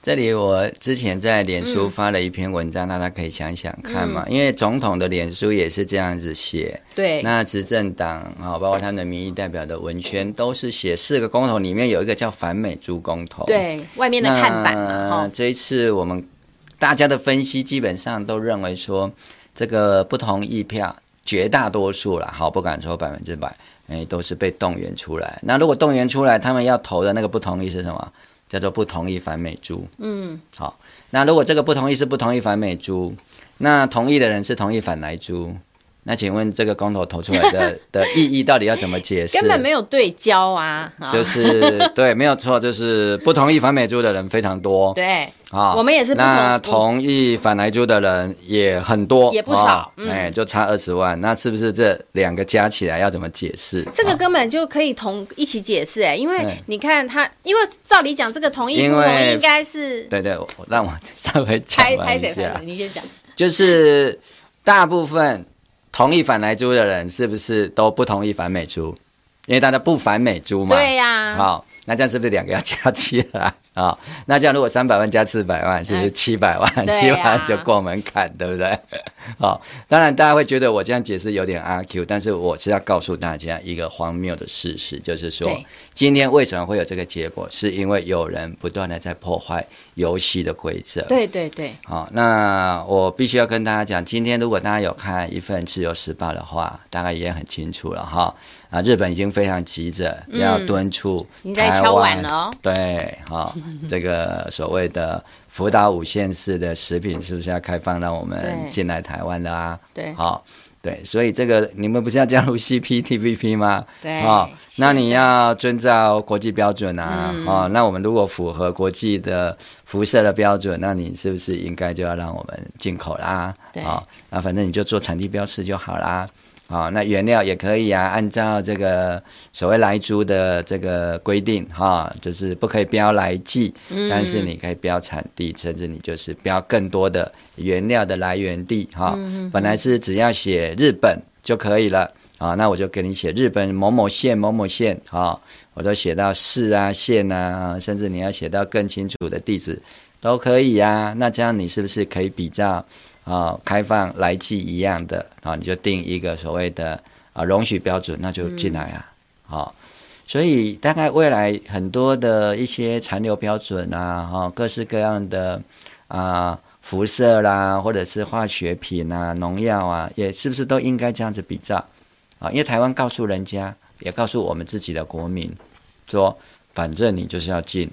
这里我之前在脸书发了一篇文章，大家可以想想看嘛。因为总统的脸书也是这样子写。对。那执政党啊，包括他们的民意代表的文宣，都是写四个公投里面有一个叫反美猪公投。对，外面的看板。那这一次我们大家的分析基本上都认为说，这个不同意票绝大多数了，好，不敢说百分之百，哎，都是被动员出来。那如果动员出来，他们要投的那个不同意是什么？叫做不同意反美猪，嗯，好，那如果这个不同意是不同意反美猪，那同意的人是同意反来猪。那请问这个公投投出来的 的意义到底要怎么解释？根本没有对焦啊！就是对，没有错，就是不同意反美猪的人非常多。对，啊，我们也是。那同意反莱猪的人也很多，也不少。哎，就差二十万，那是不是这两个加起来要怎么解释？这个根本就可以同一起解释哎，因为你看他，因为照理讲，这个同意不同意应该是对对，让我稍微讲一下。你先讲，就是大部分。同意反莱猪的人是不是都不同意反美猪？因为大家不反美猪嘛。对呀、啊。好，那这样是不是两个要加起来啊？那这样如果三百万加四百万，是不是七百万？七百万就过门槛，对不对？好，当然大家会觉得我这样解释有点阿 Q，但是我是要告诉大家一个荒谬的事实，就是说今天为什么会有这个结果，是因为有人不断的在破坏游戏的规则。对对对。好，那我必须要跟大家讲，今天如果大家有看一份自由时报的话，大概也很清楚了哈。啊，日本已经非常急着要敦促台湾，你在敲碗了哦。对，好，这个所谓的。福岛五县市的食品是不是要开放让我们进来台湾的啊？对，好、哦，对，所以这个你们不是要加入 CPTPP 吗？对，哦，那你要遵照国际标准啊，嗯、哦，那我们如果符合国际的辐射的标准，那你是不是应该就要让我们进口啦？对，啊、反正你就做产地标示就好啦。啊、哦，那原料也可以啊，按照这个所谓来猪的这个规定，哈、哦，就是不可以标来记，嗯、但是你可以标产地，甚至你就是标更多的原料的来源地，哈、哦，嗯、本来是只要写日本就可以了，啊、哦，那我就给你写日本某某县某某县，啊、哦，我都写到市啊、县啊，甚至你要写到更清楚的地址都可以啊。那这样你是不是可以比较啊开放来记一样的啊？你就定一个所谓的啊容许标准，那就进来啊。好、嗯，所以大概未来很多的一些残留标准啊，哈，各式各样的啊辐射啦，或者是化学品啊、农药啊，也是不是都应该这样子比照啊？因为台湾告诉人家。也告诉我们自己的国民，说反正你就是要进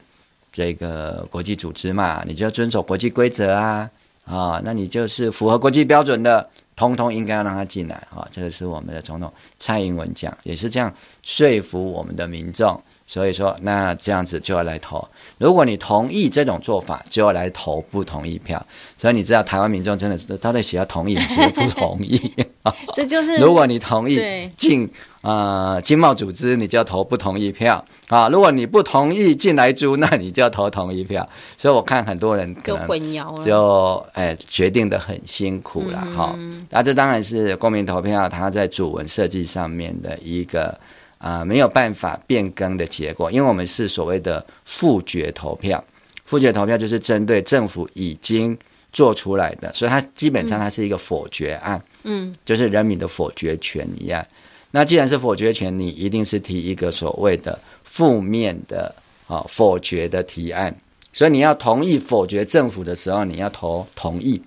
这个国际组织嘛，你就要遵守国际规则啊，啊，那你就是符合国际标准的，通通应该要让他进来啊。这个是我们的总统蔡英文讲，也是这样说服我们的民众。所以说，那这样子就要来投。如果你同意这种做法，就要来投不同意票。所以你知道，台湾民众真的是到底谁要同意，谁不同意？这就是如果你同意进呃经贸组织，你就要投不同意票啊。如果你不同意进来租，那你就要投同意票。所以我看很多人可能就混淆了，就哎决定的很辛苦了哈。那这当然是公民投票，它在主文设计上面的一个。啊、呃，没有办法变更的结果，因为我们是所谓的复决投票，复决投票就是针对政府已经做出来的，所以它基本上它是一个否决案，嗯，就是人民的否决权一样。那既然是否决权，你一定是提一个所谓的负面的啊否决的提案，所以你要同意否决政府的时候，你要投同意。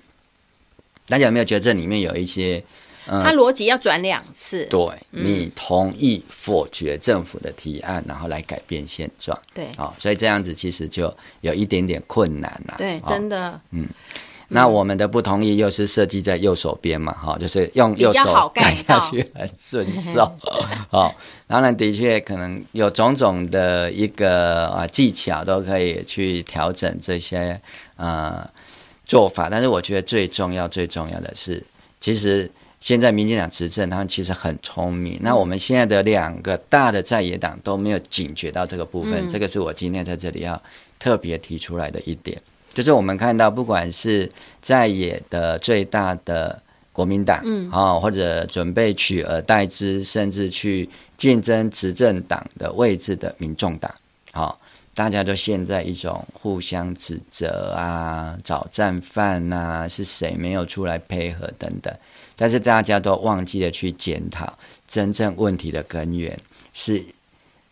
大家有没有觉得这里面有一些？嗯、他逻辑要转两次，对，你同意否决政府的提案，然后来改变现状，对，哦，所以这样子其实就有一点点困难了，对，哦、真的，嗯，那我们的不同意又是设计在右手边嘛，哈、哦，就是用右手盖下去很顺手，哦，当然的确可能有种种的一个啊技巧都可以去调整这些呃做法，但是我觉得最重要最重要的是，其实。现在民进党执政，他们其实很聪明。那我们现在的两个大的在野党都没有警觉到这个部分，嗯、这个是我今天在这里要特别提出来的一点。就是我们看到，不管是在野的最大的国民党，嗯啊，或者准备取而代之，甚至去竞争执政党的位置的民众党，啊，大家都陷在一种互相指责啊、找战犯呐，是谁没有出来配合等等。但是大家都忘记了去检讨真正问题的根源，是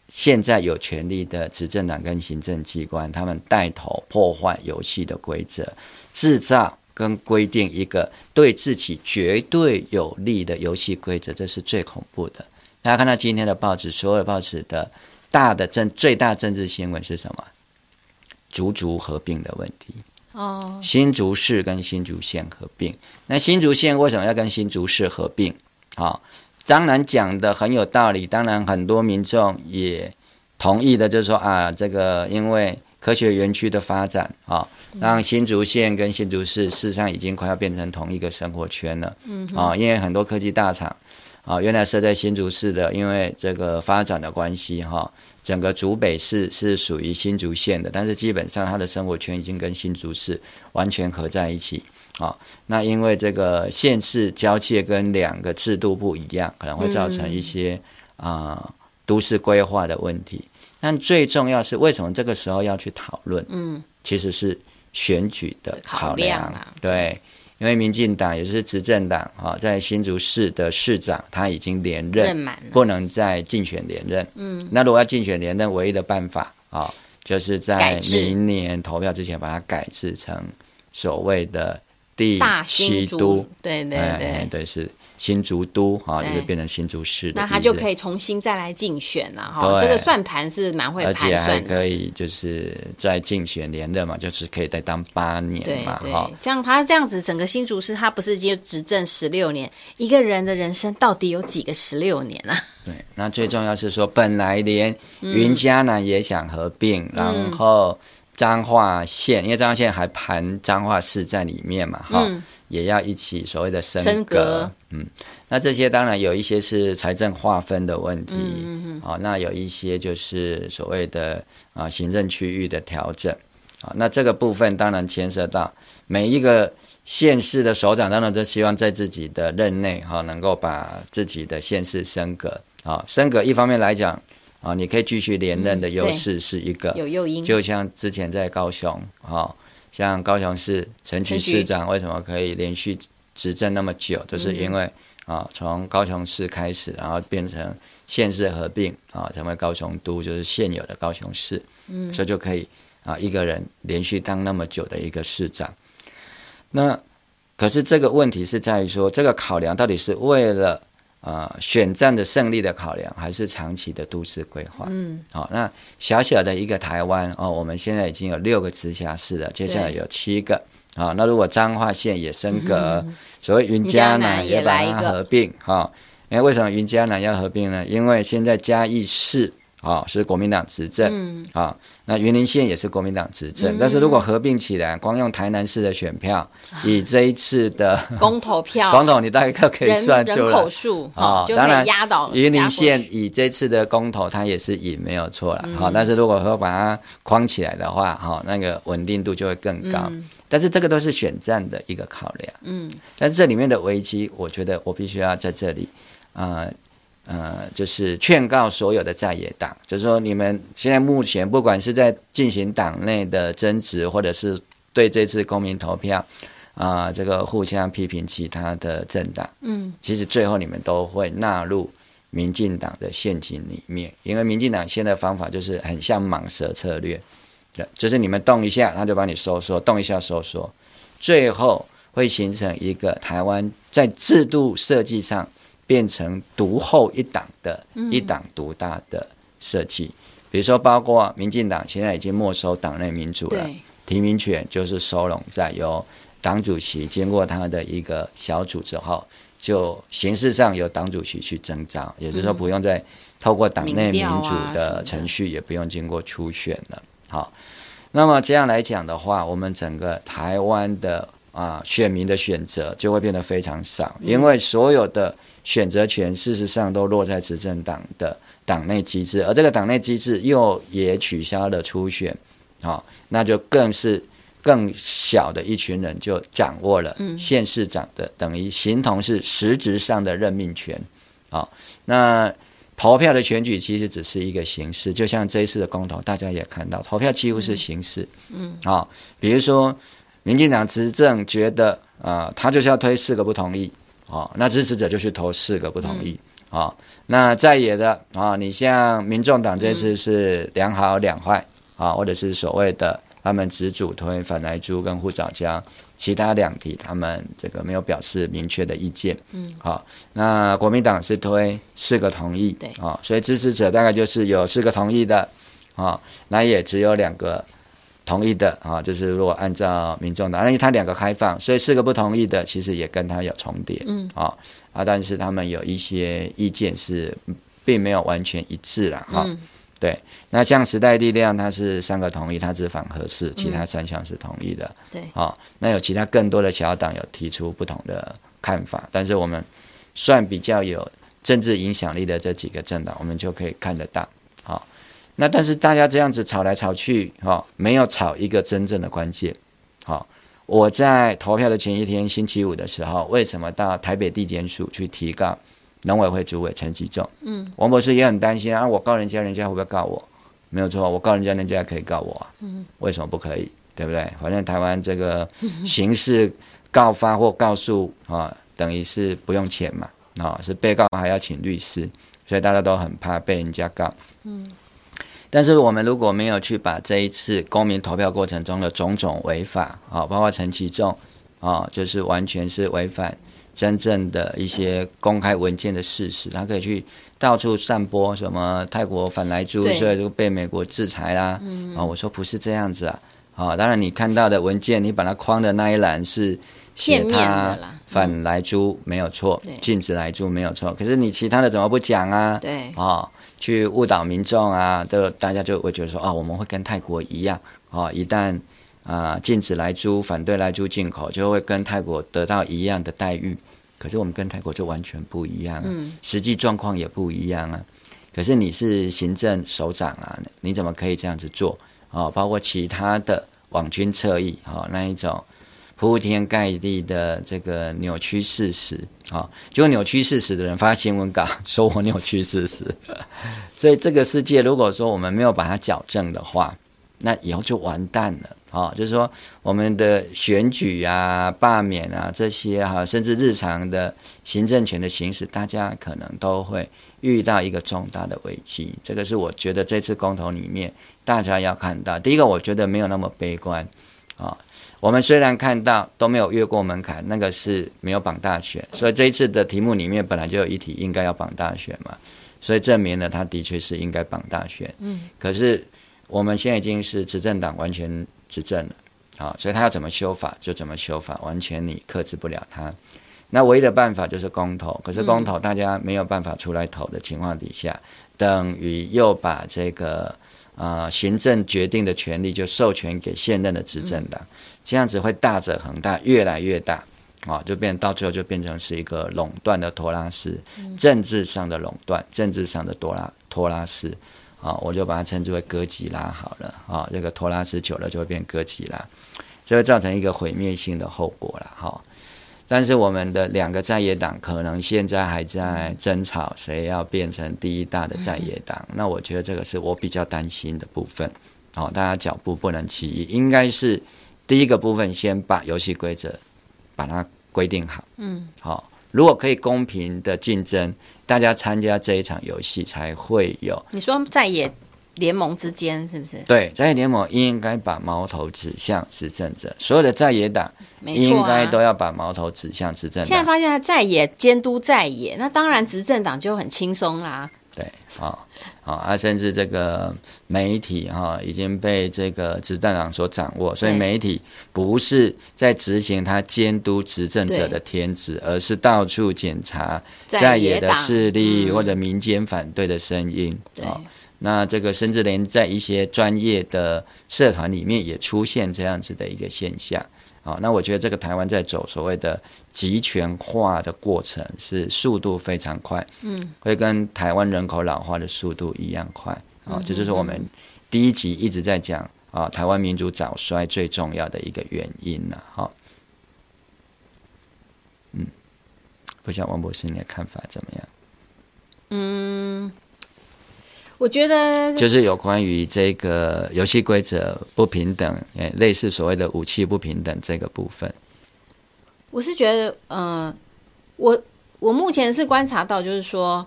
现在有权力的执政党跟行政机关，他们带头破坏游戏的规则，制造跟规定一个对自己绝对有利的游戏规则，这是最恐怖的。大家看到今天的报纸，所有报纸的大的政最大政治新闻是什么？竹竹合并的问题。哦，新竹市跟新竹县合并，那新竹县为什么要跟新竹市合并？啊、哦，当然讲的很有道理，当然很多民众也同意的，就是说啊，这个因为科学园区的发展啊、哦，让新竹县跟新竹市事实上已经快要变成同一个生活圈了。嗯，啊，因为很多科技大厂啊，原来设在新竹市的，因为这个发展的关系哈。哦整个竹北市是属于新竹县的，但是基本上它的生活圈已经跟新竹市完全合在一起啊。那因为这个县市交界跟两个制度不一样，可能会造成一些啊、呃、都市规划的问题。但最重要是为什么这个时候要去讨论？嗯，其实是选举的考量，考量啊，对。因为民进党也是执政党啊，在新竹市的市长他已经连任，不能再竞选连任。嗯，那如果要竞选连任，唯一的办法啊，就是在明年投票之前把它改制成所谓的第七都。对对对，哎、对是。新竹都哈，就变成新竹市的，那他就可以重新再来竞选了哈。这个算盘是蛮会盘算的，而且还可以就是再竞选连任嘛，就是可以再当八年嘛哈。像他这样子，整个新竹市他不是就执政十六年，一个人的人生到底有几个十六年啊？对，那最重要是说，本来连云嘉南也想合并，嗯、然后彰化县，因为彰化县还盘彰化市在里面嘛哈。嗯。也要一起所谓的升格，嗯，那这些当然有一些是财政划分的问题，嗯啊、哦，那有一些就是所谓的啊行政区域的调整，啊，那这个部分当然牵涉到每一个县市的首长，当然都希望在自己的任内哈、哦，能够把自己的县市升格，啊，升格一方面来讲，啊，你可以继续连任的优势是一个，有诱因。就像之前在高雄，哈，像高雄市陈菊市长为什么可以连续执政那么久，就是因为啊，从高雄市开始，然后变成县市合并啊，成为高雄都，就是现有的高雄市，嗯，所以就可以啊，一个人连续当那么久的一个市长。那可是这个问题是在于说，这个考量到底是为了？啊、呃，选战的胜利的考量，还是长期的都市规划。嗯，好、哦，那小小的一个台湾哦，我们现在已经有六个直辖市了，接下来有七个。啊、哦，那如果彰化县也升格，嗯、所谓云嘉南也把它合并。哈、哦，因为为什么云嘉南要合并呢？因为现在嘉义市。啊、哦，是国民党执政啊、嗯哦，那云林县也是国民党执政、嗯，但是如果合并起来，光用台南市的选票，以这一次的公投票，公投你大概可以算出来，人口数啊，当然压倒云林县以这次的公投，它也是赢，没有错了。好、嗯哦，但是如果说把它框起来的话，哈、哦，那个稳定度就会更高、嗯。但是这个都是选战的一个考量，嗯，但是这里面的危机，我觉得我必须要在这里啊。呃呃，就是劝告所有的在野党，就是说，你们现在目前不管是在进行党内的争执，或者是对这次公民投票啊、呃，这个互相批评其他的政党，嗯，其实最后你们都会纳入民进党的陷阱里面，因为民进党现在的方法就是很像蟒蛇策略，对，就是你们动一下，他就把你收缩，动一下收缩，最后会形成一个台湾在制度设计上。变成独后一党的一党独大的设计，比如说，包括民进党现在已经没收党内民主了，提名权就是收拢在由党主席经过他的一个小组之后，就形式上由党主席去征召，也就是说不用再透过党内民主的程序，也不用经过初选了。好，那么这样来讲的话，我们整个台湾的啊选民的选择就会变得非常少，因为所有的。选择权事实上都落在执政党的党内机制，而这个党内机制又也取消了初选，好，那就更是更小的一群人就掌握了县市长的，等于形同是实质上的任命权，好，那投票的选举其实只是一个形式，就像这一次的公投，大家也看到投票几乎是形式，嗯，好，比如说民进党执政觉得啊，他就是要推四个不同意。哦，那支持者就去投四个不同意。嗯、哦，那在野的啊、哦，你像民众党这次是两好两坏啊、哦，或者是所谓的他们只主推反来猪跟护藻礁，其他两题他们这个没有表示明确的意见。嗯，好、哦，那国民党是推四个同意。对，啊、哦，所以支持者大概就是有四个同意的，啊、哦，那也只有两个。同意的啊，就是如果按照民众党，因为他两个开放，所以四个不同意的，其实也跟他有重叠，嗯，啊啊，但是他们有一些意见是并没有完全一致了，哈、嗯，对。那像时代力量，它是三个同意，它只反核四，其他三项是同意的，对、嗯，啊，那有其他更多的小党有提出不同的看法，但是我们算比较有政治影响力的这几个政党，我们就可以看得到。那但是大家这样子吵来吵去，哈，没有吵一个真正的关键。好，我在投票的前一天，星期五的时候，为什么到台北地检署去提告农委会主委陈吉仲？嗯，王博士也很担心啊，我告人家，人家会不会告我？没有错，我告人家，人家可以告我啊。嗯，为什么不可以？对不对？反正台湾这个刑事告发或告诉啊，等于是不用钱嘛，啊，是被告还要请律师，所以大家都很怕被人家告。嗯。但是我们如果没有去把这一次公民投票过程中的种种违法啊，包括陈其重啊，就是完全是违反真正的一些公开文件的事实，他可以去到处散播什么泰国反来猪，所以就被美国制裁啦。啊，我说不是这样子啊，啊，当然你看到的文件，你把它框的那一栏是写他反来猪没有错，禁止来猪没有错，可是你其他的怎么不讲啊？对，啊。去误导民众啊，都大家就会觉得说，哦，我们会跟泰国一样，哦，一旦啊、呃、禁止来租，反对来租进口，就会跟泰国得到一样的待遇。可是我们跟泰国就完全不一样啊，嗯、实际状况也不一样啊。可是你是行政首长啊，你怎么可以这样子做？哦，包括其他的网军侧翼，哦，那一种铺天盖地的这个扭曲事实啊，结果扭曲事实的人发新闻稿说我扭曲事实，所以这个世界如果说我们没有把它矫正的话，那以后就完蛋了啊！就是说我们的选举啊、罢免啊这些哈，甚至日常的行政权的行使，大家可能都会遇到一个重大的危机。这个是我觉得这次公投里面大家要看到。第一个，我觉得没有那么悲观啊。我们虽然看到都没有越过门槛，那个是没有绑大选，所以这一次的题目里面本来就有一题应该要绑大选嘛，所以证明了他的确是应该绑大选。嗯，可是我们现在已经是执政党完全执政了，好，所以他要怎么修法就怎么修法，完全你克制不了他。那唯一的办法就是公投，可是公投大家没有办法出来投的情况底下，等于又把这个。啊、呃，行政决定的权利就授权给现任的执政党，这样子会大者恒大，越来越大，啊，就变到最后就变成是一个垄断的托拉斯，政治上的垄断，政治上的多拉托拉斯，啊，我就把它称之为哥吉拉好了，啊，这个托拉斯久了就会变哥吉拉，这会造成一个毁灭性的后果了，哈。但是我们的两个在野党可能现在还在争吵，谁要变成第一大的在野党？那我觉得这个是我比较担心的部分。好，大家脚步不能起疑，应该是第一个部分先把游戏规则把它规定好。嗯，好，如果可以公平的竞争，大家参加这一场游戏才会有。你说在野？联盟之间是不是？对，在野联盟应该把矛头指向执政者，所有的在野党应该都要把矛头指向执政党。现在发现在野监督在野，那当然执政党就很轻松啦。对，好，好啊，甚至这个媒体哈已经被这个执政党所掌握，所以媒体不是在执行他监督执政者的天职，而是到处检查在野的势力或者民间反对的声音。对。那这个甚至连在一些专业的社团里面也出现这样子的一个现象，啊，那我觉得这个台湾在走所谓的集权化的过程是速度非常快，嗯，会跟台湾人口老化的速度一样快，啊，这就是我们第一集一直在讲啊，台湾民主早衰最重要的一个原因了，哈，嗯，不晓得王博士你的看法怎么样？嗯。我觉得就是有关于这个游戏规则不平等，诶，类似所谓的武器不平等这个部分。我是觉得，嗯、呃，我我目前是观察到，就是说，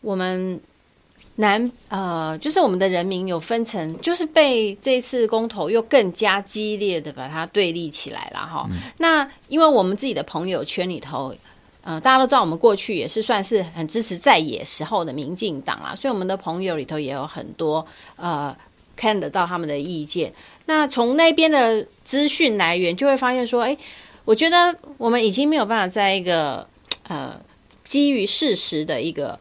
我们南呃，就是我们的人民有分成，就是被这次公投又更加激烈的把它对立起来了哈。嗯、那因为我们自己的朋友圈里头。嗯、呃，大家都知道，我们过去也是算是很支持在野时候的民进党啦，所以我们的朋友里头也有很多呃看得到他们的意见。那从那边的资讯来源就会发现说，哎，我觉得我们已经没有办法在一个呃基于事实的一个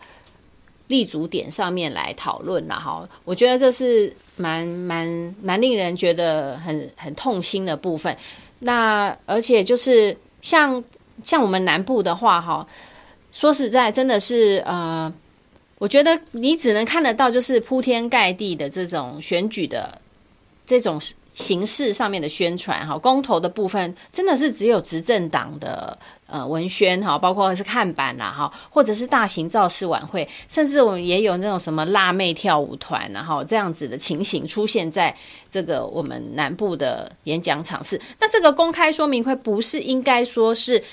立足点上面来讨论了哈。我觉得这是蛮蛮蛮令人觉得很很痛心的部分。那而且就是像。像我们南部的话，哈，说实在，真的是呃，我觉得你只能看得到，就是铺天盖地的这种选举的这种形式上面的宣传，哈，公投的部分真的是只有执政党的呃文宣，哈，包括是看板啦，哈，或者是大型造势晚会，甚至我们也有那种什么辣妹跳舞团，然后这样子的情形出现在这个我们南部的演讲场次。那这个公开说明会不是应该说是？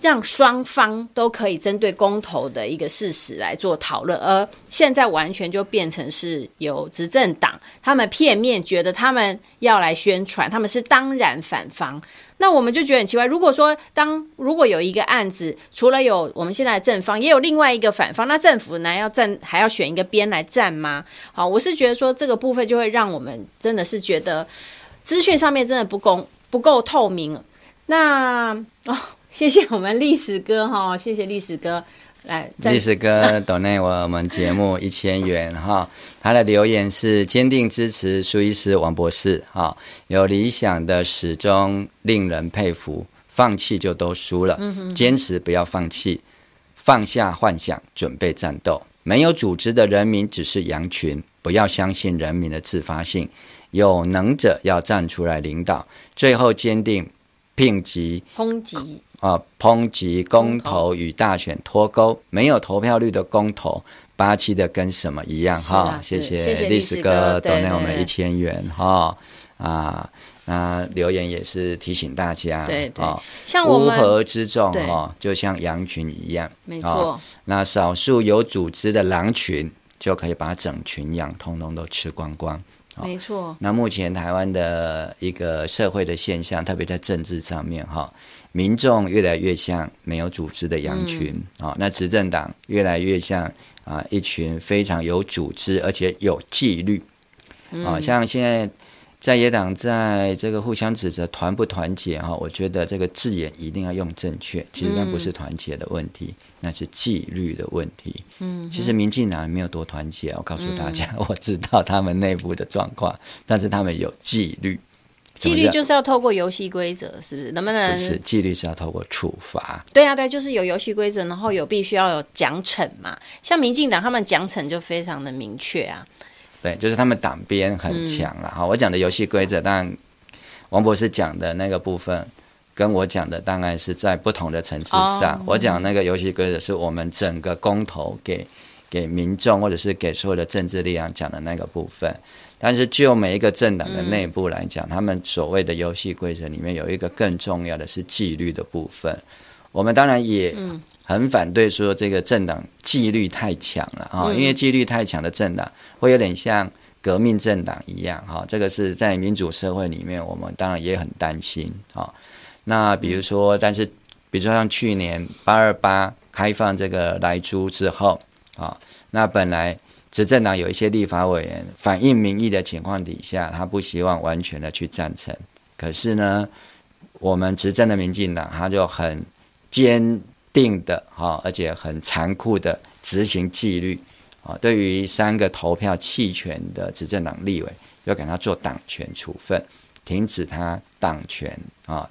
让双方都可以针对公投的一个事实来做讨论，而现在完全就变成是由执政党他们片面觉得他们要来宣传，他们是当然反方。那我们就觉得很奇怪，如果说当如果有一个案子，除了有我们现在的正方，也有另外一个反方，那政府呢要站还要选一个边来站吗？好，我是觉得说这个部分就会让我们真的是觉得资讯上面真的不公不够透明。那哦。谢谢我们历史哥哈，谢谢历史哥来。历史哥 donate 我们节目一千元哈，他的留言是坚定支持苏医师王博士哈，有理想的始终令人佩服，放弃就都输了，坚持不要放弃，放下幻想，准备战斗。没有组织的人民只是羊群，不要相信人民的自发性，有能者要站出来领导，最后坚定。并击抨击啊，抨击公投与大选脱钩，没有投票率的公投，八七的跟什么一样哈、啊？谢谢历史哥，等待我们一千元哈啊。那留言也是提醒大家，对对，像我们乌合之众哈，就像羊群一样，没错。那少数有组织的狼群就可以把整群羊通通都吃光光，没错。那目前台湾的一个社会的现象，特别在政治上面哈，民众越来越像没有组织的羊群啊，那执政党越来越像啊一群非常有组织而且有纪律啊，像现在。在野党在这个互相指责团不团结哈，我觉得这个字眼一定要用正确。其实那不是团结的问题，嗯、那是纪律的问题。嗯，其实民进党没有多团结，我告诉大家，嗯、我知道他们内部的状况，但是他们有纪律。纪律就是要透过游戏规则，是不是？能不能？不是，纪律是要透过处罚。对啊，对，就是有游戏规则，然后有必须要有奖惩嘛。像民进党他们奖惩就非常的明确啊。对，就是他们党鞭很强了哈。我讲的游戏规则，当然王博士讲的那个部分，跟我讲的当然是在不同的层次上。我讲那个游戏规则，是我们整个公投给给民众或者是给所有的政治力量讲的那个部分。但是就每一个政党的内部来讲，他们所谓的游戏规则里面有一个更重要的是纪律的部分。我们当然也很反对说这个政党纪律太强了啊，因为纪律太强的政党会有点像革命政党一样哈。这个是在民主社会里面，我们当然也很担心啊。那比如说，但是比如说像去年八二八开放这个来租之后啊，那本来执政党有一些立法委员反映民意的情况底下，他不希望完全的去赞成，可是呢，我们执政的民进党他就很坚定的哈，而且很残酷的执行纪律啊！对于三个投票弃权的执政党立委，要给他做党权处分，停止他党权啊。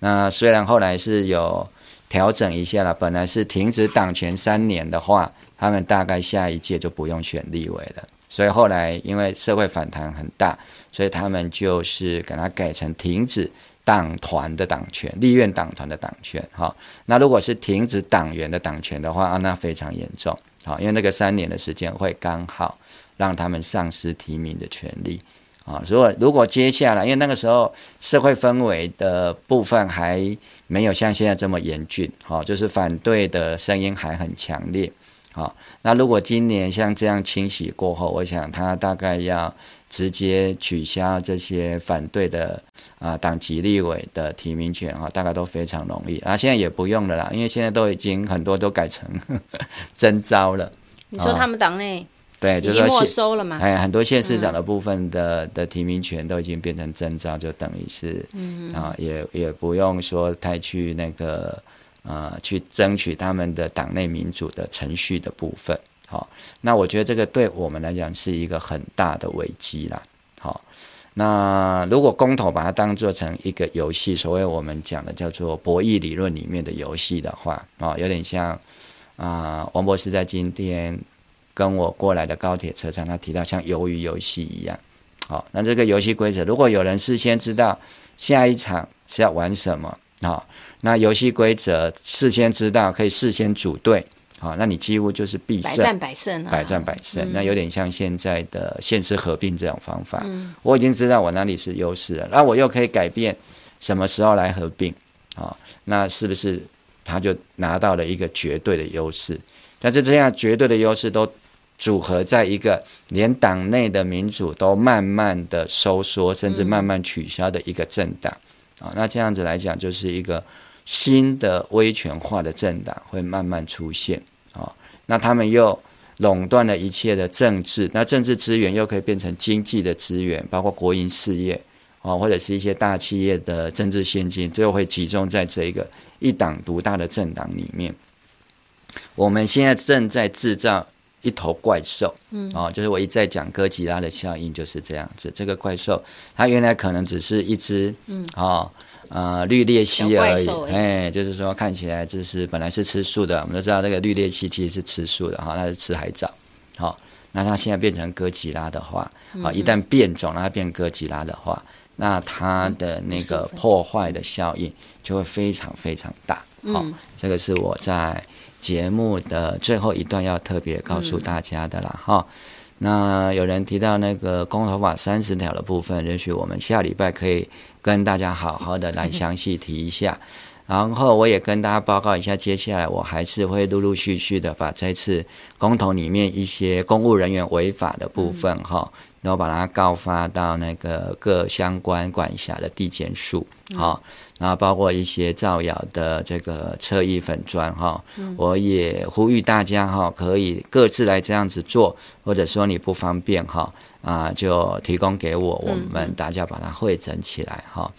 那虽然后来是有调整一下了，本来是停止党权三年的话，他们大概下一届就不用选立委了。所以后来因为社会反弹很大，所以他们就是给他改成停止。党团的党权，立院党团的党权，哈，那如果是停止党员的党权的话，啊，那非常严重，好，因为那个三年的时间会刚好让他们丧失提名的权利，啊，如果如果接下来，因为那个时候社会氛围的部分还没有像现在这么严峻，好，就是反对的声音还很强烈，好，那如果今年像这样清洗过后，我想他大概要。直接取消这些反对的啊党籍立委的提名权啊，大概都非常容易啊。现在也不用了啦，因为现在都已经很多都改成 征招了。你说他们党内对，就是没收了嘛？哎，很多县市长的部分的的提名权都已经变成征招，就等于是啊，也也不用说太去那个呃去争取他们的党内民主的程序的部分。好，那我觉得这个对我们来讲是一个很大的危机啦。好，那如果公投把它当做成一个游戏，所谓我们讲的叫做博弈理论里面的游戏的话，啊，有点像啊、王博士在今天跟我过来的高铁车上，他提到像鱿鱼游戏一样。好，那这个游戏规则，如果有人事先知道下一场是要玩什么，好，那游戏规则事先知道，可以事先组队。好，那你几乎就是必胜，百战百胜，啊，百战百胜。那有点像现在的现实合并这种方法。嗯，我已经知道我哪里是优势了，那我又可以改变什么时候来合并。好，那是不是他就拿到了一个绝对的优势？但是这样绝对的优势都组合在一个连党内的民主都慢慢的收缩，甚至慢慢取消的一个政党。啊，那这样子来讲，就是一个。新的威权化的政党会慢慢出现啊，那他们又垄断了一切的政治，那政治资源又可以变成经济的资源，包括国营事业啊，或者是一些大企业的政治现金，最后会集中在这一个一党独大的政党里面。我们现在正在制造一头怪兽，嗯，啊，就是我一再讲哥吉拉的效应就是这样子。这个怪兽它原来可能只是一只，嗯，啊。呃，绿鬣蜥而已，哎，就是说看起来就是本来是吃素的，我们都知道那个绿鬣蜥其实是吃素的哈，它是吃海藻，好，那它现在变成哥吉拉的话，啊，一旦变种让它变哥吉拉的话，那它的那个破坏的效应就会非常非常大。好、这个是我在节目的最后一段要特别告诉大家的啦。哈、那有人提到那个公投法三十条的部分，也许我们下礼拜可以跟大家好好的来详细提一下。嗯然后我也跟大家报告一下，接下来我还是会陆陆续续的把这次公投里面一些公务人员违法的部分哈、嗯，然后把它告发到那个各相关管辖的地检署，好、嗯，然后包括一些造谣的这个侧翼粉砖哈，我也呼吁大家哈，可以各自来这样子做，或者说你不方便哈啊，就提供给我，我们大家把它汇整起来哈。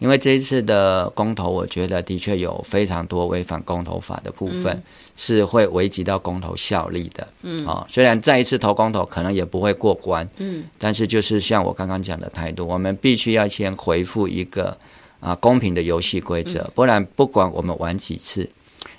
因为这一次的公投，我觉得的确有非常多违反公投法的部分，嗯、是会危及到公投效力的。嗯，啊、哦，虽然再一次投公投可能也不会过关，嗯，但是就是像我刚刚讲的态度，我们必须要先回复一个啊公平的游戏规则，嗯、不然不管我们玩几次，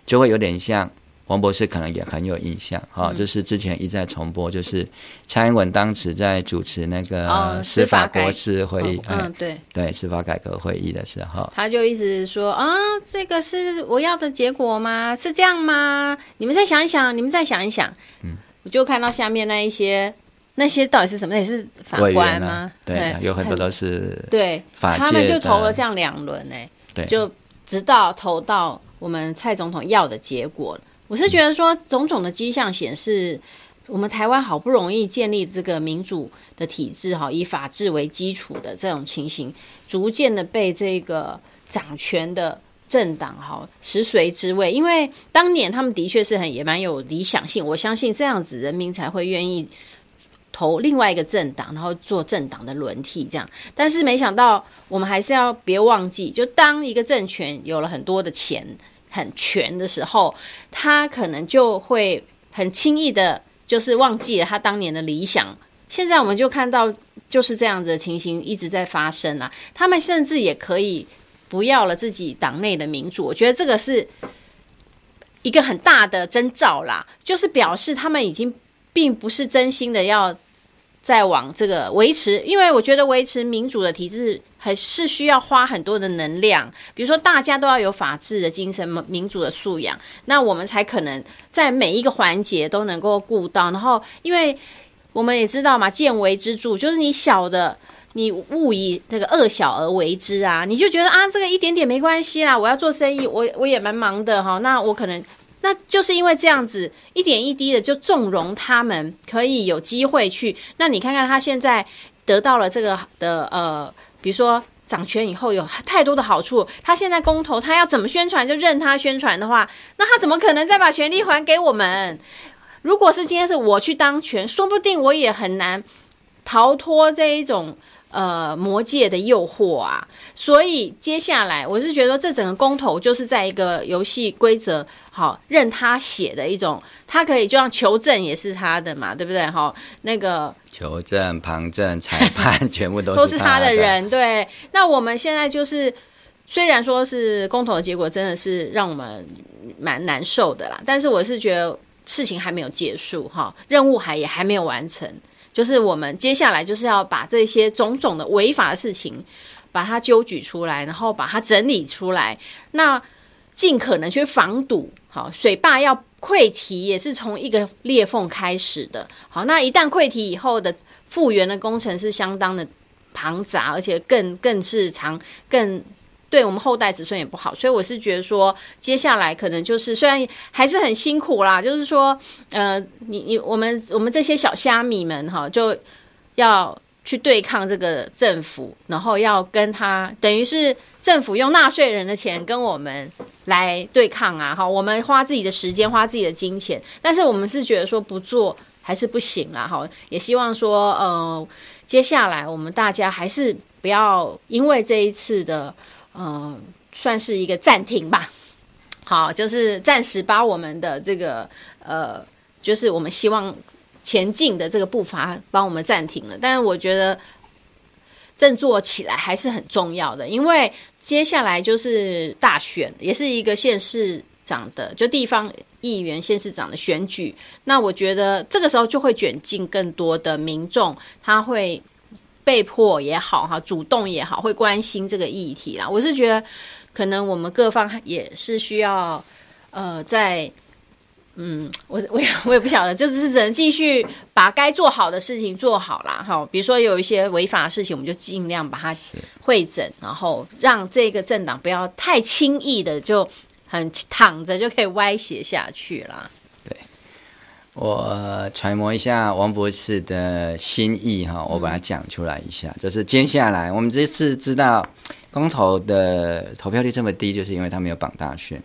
就会有点像。王博士可能也很有印象，哈、嗯，就是之前一再重播，就是蔡英文当时在主持那个司法国事会议，嗯，嗯对对，司法改革会议的时候，他就一直说啊，这个是我要的结果吗？是这样吗？你们再想一想，你们再想一想，嗯，我就看到下面那一些那些到底是什么？那也是法官吗？啊、对，对，有很多都是对，他们就投了这样两轮，呢，对，就直到投到我们蔡总统要的结果了。我是觉得说，种种的迹象显示，我们台湾好不容易建立这个民主的体制，哈，以法治为基础的这种情形，逐渐的被这个掌权的政党哈实随之位。因为当年他们的确是很也蛮有理想性，我相信这样子人民才会愿意投另外一个政党，然后做政党的轮替这样。但是没想到，我们还是要别忘记，就当一个政权有了很多的钱。很全的时候，他可能就会很轻易的，就是忘记了他当年的理想。现在我们就看到就是这样子的情形一直在发生啊。他们甚至也可以不要了自己党内的民主，我觉得这个是一个很大的征兆啦，就是表示他们已经并不是真心的要再往这个维持，因为我觉得维持民主的体制。还是需要花很多的能量，比如说大家都要有法治的精神、民主的素养，那我们才可能在每一个环节都能够顾到。然后，因为我们也知道嘛，见微知著，就是你小的，你勿以这个恶小而为之啊，你就觉得啊，这个一点点没关系啦，我要做生意，我我也蛮忙的哈，那我可能那就是因为这样子一点一滴的就纵容他们可以有机会去。那你看看他现在得到了这个的呃。比如说掌权以后有太多的好处，他现在公投，他要怎么宣传就任他宣传的话，那他怎么可能再把权力还给我们？如果是今天是我去当权，说不定我也很难逃脱这一种。呃，魔界的诱惑啊，所以接下来我是觉得这整个公投就是在一个游戏规则，好任他写的一种，他可以就像求证也是他的嘛，对不对？哈，那个求证、旁证、裁判全部都是 都是他的人，对。那我们现在就是，虽然说是公投的结果真的是让我们蛮难受的啦，但是我是觉得事情还没有结束哈，任务还也还没有完成。就是我们接下来就是要把这些种种的违法的事情，把它揪举出来，然后把它整理出来，那尽可能去防堵。好，水坝要溃堤也是从一个裂缝开始的。好，那一旦溃堤以后的复原的工程是相当的庞杂，而且更更是长更。对我们后代子孙也不好，所以我是觉得说，接下来可能就是虽然还是很辛苦啦，就是说，呃，你你我们我们这些小虾米们哈，就要去对抗这个政府，然后要跟他等于是政府用纳税人的钱跟我们来对抗啊，哈，我们花自己的时间，花自己的金钱，但是我们是觉得说不做还是不行啦，哈，也希望说，呃，接下来我们大家还是不要因为这一次的。呃，算是一个暂停吧。好，就是暂时把我们的这个呃，就是我们希望前进的这个步伐帮我们暂停了。但是我觉得振作起来还是很重要的，因为接下来就是大选，也是一个县市长的，就地方议员、县市长的选举。那我觉得这个时候就会卷进更多的民众，他会。被迫也好哈，主动也好，会关心这个议题啦。我是觉得，可能我们各方也是需要，呃，在，嗯，我我也我也不晓得，就是只能继续把该做好的事情做好啦。哈。比如说有一些违法的事情，我们就尽量把它会诊，然后让这个政党不要太轻易的就很躺着就可以歪斜下去啦。我揣摩一下王博士的心意哈，我把它讲出来一下。嗯、就是接下来我们这次知道公投的投票率这么低，就是因为他没有绑大选。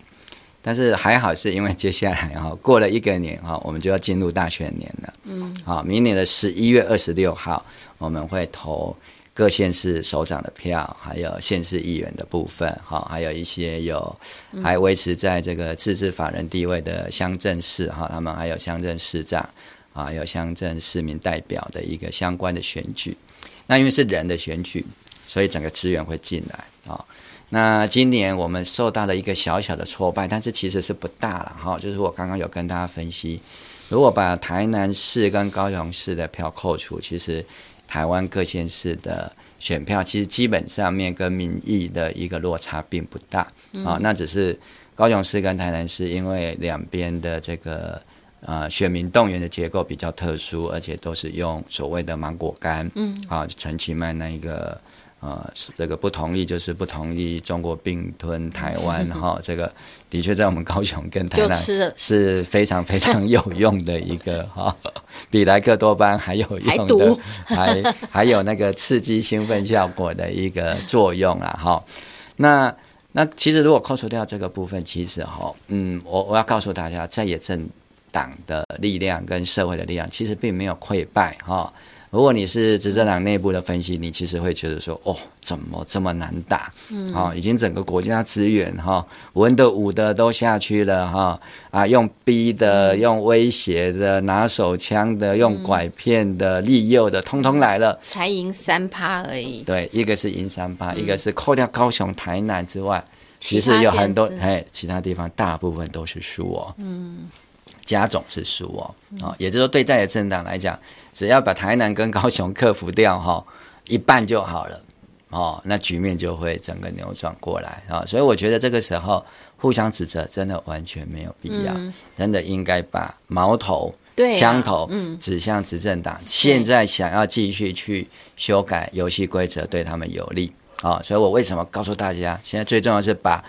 但是还好，是因为接下来哈 过了一个年哈，我们就要进入大选年了。嗯，好，明年的十一月二十六号我们会投。各县市首长的票，还有县市议员的部分，哈，还有一些有还维持在这个自治法人地位的乡镇市，哈，他们还有乡镇市长，啊，有乡镇市民代表的一个相关的选举。那因为是人的选举，所以整个资源会进来啊。那今年我们受到了一个小小的挫败，但是其实是不大了，哈。就是我刚刚有跟大家分析，如果把台南市跟高雄市的票扣除，其实。台湾各县市的选票，其实基本上面跟民意的一个落差并不大啊。那只是高雄市跟台南市，因为两边的这个呃选民动员的结构比较特殊，而且都是用所谓的芒果干，嗯，啊陈其迈那一个。啊，是这个不同意，就是不同意中国并吞台湾 哈。这个的确在我们高雄跟台南是非常非常有用的一个哈，比莱克多巴胺还有用的，还还，还有那个刺激兴奋效果的一个作用啊哈。那那其实如果扣除掉这个部分，其实哈，嗯，我我要告诉大家，在野政党的力量跟社会的力量，其实并没有溃败哈。如果你是执政党内部的分析，你其实会觉得说，哦，怎么这么难打？嗯，好，已经整个国家资源哈，文的武的都下去了哈，啊，用逼的、用威胁的、拿手枪的、用拐骗的、利诱的，通通来了，才赢三趴而已。对，一个是赢三趴，一个是扣掉高雄、台南之外，其实有很多哎，其他地方大部分都是输哦。嗯。加总是输哦，啊，也就是说，对在野政党来讲，只要把台南跟高雄克服掉哈，一半就好了，哦，那局面就会整个扭转过来啊。所以我觉得这个时候互相指责真的完全没有必要，真的应该把矛头、枪头指向执政党。现在想要继续去修改游戏规则，对他们有利啊。所以我为什么告诉大家，现在最重要是把。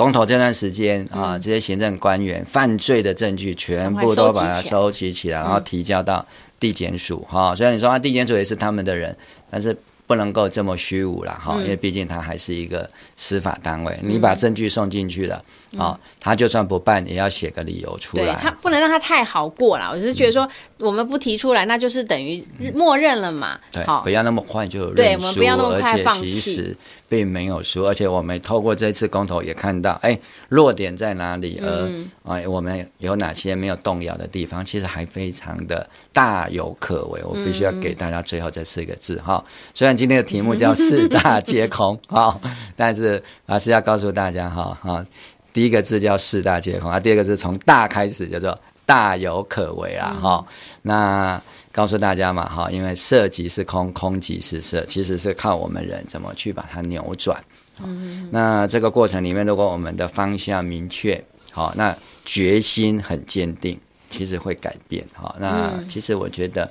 公投这段时间啊，这些行政官员犯罪的证据全部都把它收集起来，然后提交到地检署哈。虽然你说啊，地检署也是他们的人，但是。不能够这么虚无了哈，因为毕竟他还是一个司法单位，嗯、你把证据送进去了，啊、嗯，他就算不办也要写个理由出来，对他不能让他太好过了。我只是觉得说，我们不提出来，那就是等于默认了嘛。对，不要那么快就认输，对，我们不要那么快放弃。而且其实并没有输，而且我们透过这次公投也看到，哎，弱点在哪里？而哎，我们有哪些没有动摇的地方？其实还非常的大有可为。我必须要给大家最后这四个字哈，虽然。今天的题目叫 四大皆空啊，但是还是要告诉大家哈哈，第一个字叫四大皆空啊，第二个字从大开始叫做大有可为啊哈。那告诉大家嘛哈，因为色即是空，空即是色，其实是靠我们人怎么去把它扭转。嗯那这个过程里面，如果我们的方向明确，好，那决心很坚定，其实会改变哈。那其实我觉得。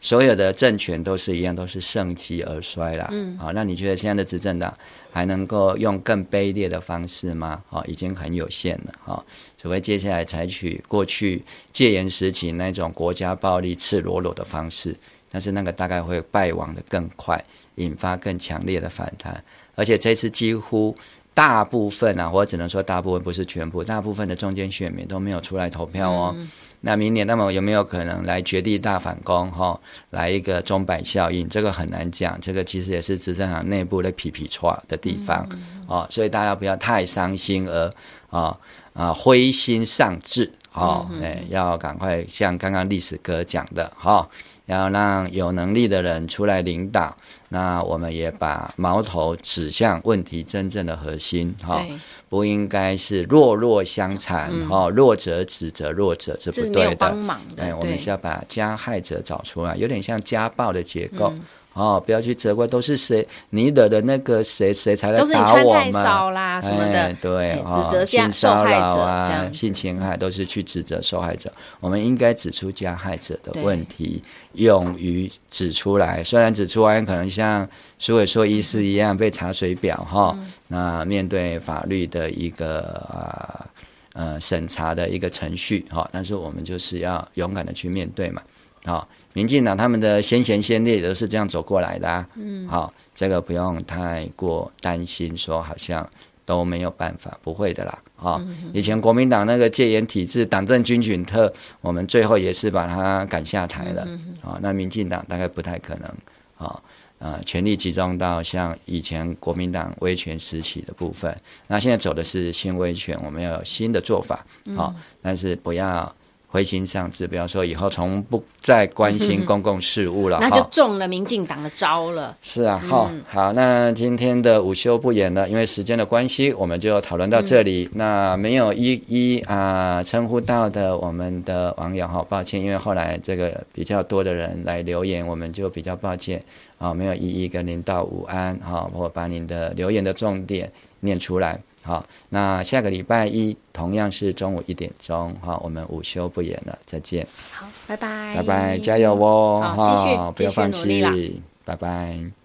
所有的政权都是一样，都是盛极而衰啦。嗯，好，那你觉得现在的执政党还能够用更卑劣的方式吗？好，已经很有限了。好，除非接下来采取过去戒严时期那种国家暴力赤裸裸的方式，但是那个大概会败亡的更快，引发更强烈的反弹。而且这次几乎大部分啊，我只能说大部分不是全部，大部分的中间选民都没有出来投票哦。嗯那明年，那么有没有可能来绝地大反攻？哈，来一个钟摆效应，这个很难讲。这个其实也是执政党内部的皮皮错的地方哦，所以大家不要太伤心而啊啊灰心丧志哦，哎，要赶快像刚刚历史哥讲的哈。要让有能力的人出来领导，那我们也把矛头指向问题真正的核心，哈，不应该是弱弱相残，哈，弱者指责弱者，是不对的。哎，我们是要把加害者找出来，有点像家暴的结构，哦，不要去责怪都是谁，你惹的那个谁谁才来打我们，都是你穿太少啦什么的，哎、对，哎、哦、指责性受害者性侵害都是去指责受害者，我们应该指出加害者的问题，勇于指出来。虽然指出来可能像苏伟硕医师一样被查水表哈、嗯哦，那面对法律的一个啊。呃，审查的一个程序，哈，但是我们就是要勇敢的去面对嘛，好，民进党他们的先贤先烈都是这样走过来的，啊，嗯，好，这个不用太过担心，说好像都没有办法，不会的啦，啊，以前国民党那个戒严体制，党政军警特，我们最后也是把他赶下台了，啊，那民进党大概不太可能，啊。呃，权力集中到像以前国民党威权时期的部分，那现在走的是新威权，我们要有新的做法，好、但是不要灰心丧志，比方说以后从不再关心公共 事务了，嗯、那就中了民进党的招了。是啊，好、嗯，好，那今天的午休不演了，因为时间的关系，我们就讨论到这里。嗯、那没有一一啊称呼到的我们的网友，哈，抱歉，因为后来这个比较多的人来留言，我们就比较抱歉。好，没有一一跟您道午安，好，或把您的留言的重点念出来。好，那下个礼拜一同样是中午一点钟，哈，我们午休不演了，再见。好，拜拜，拜拜，加油哦，好，不要放弃，拜拜。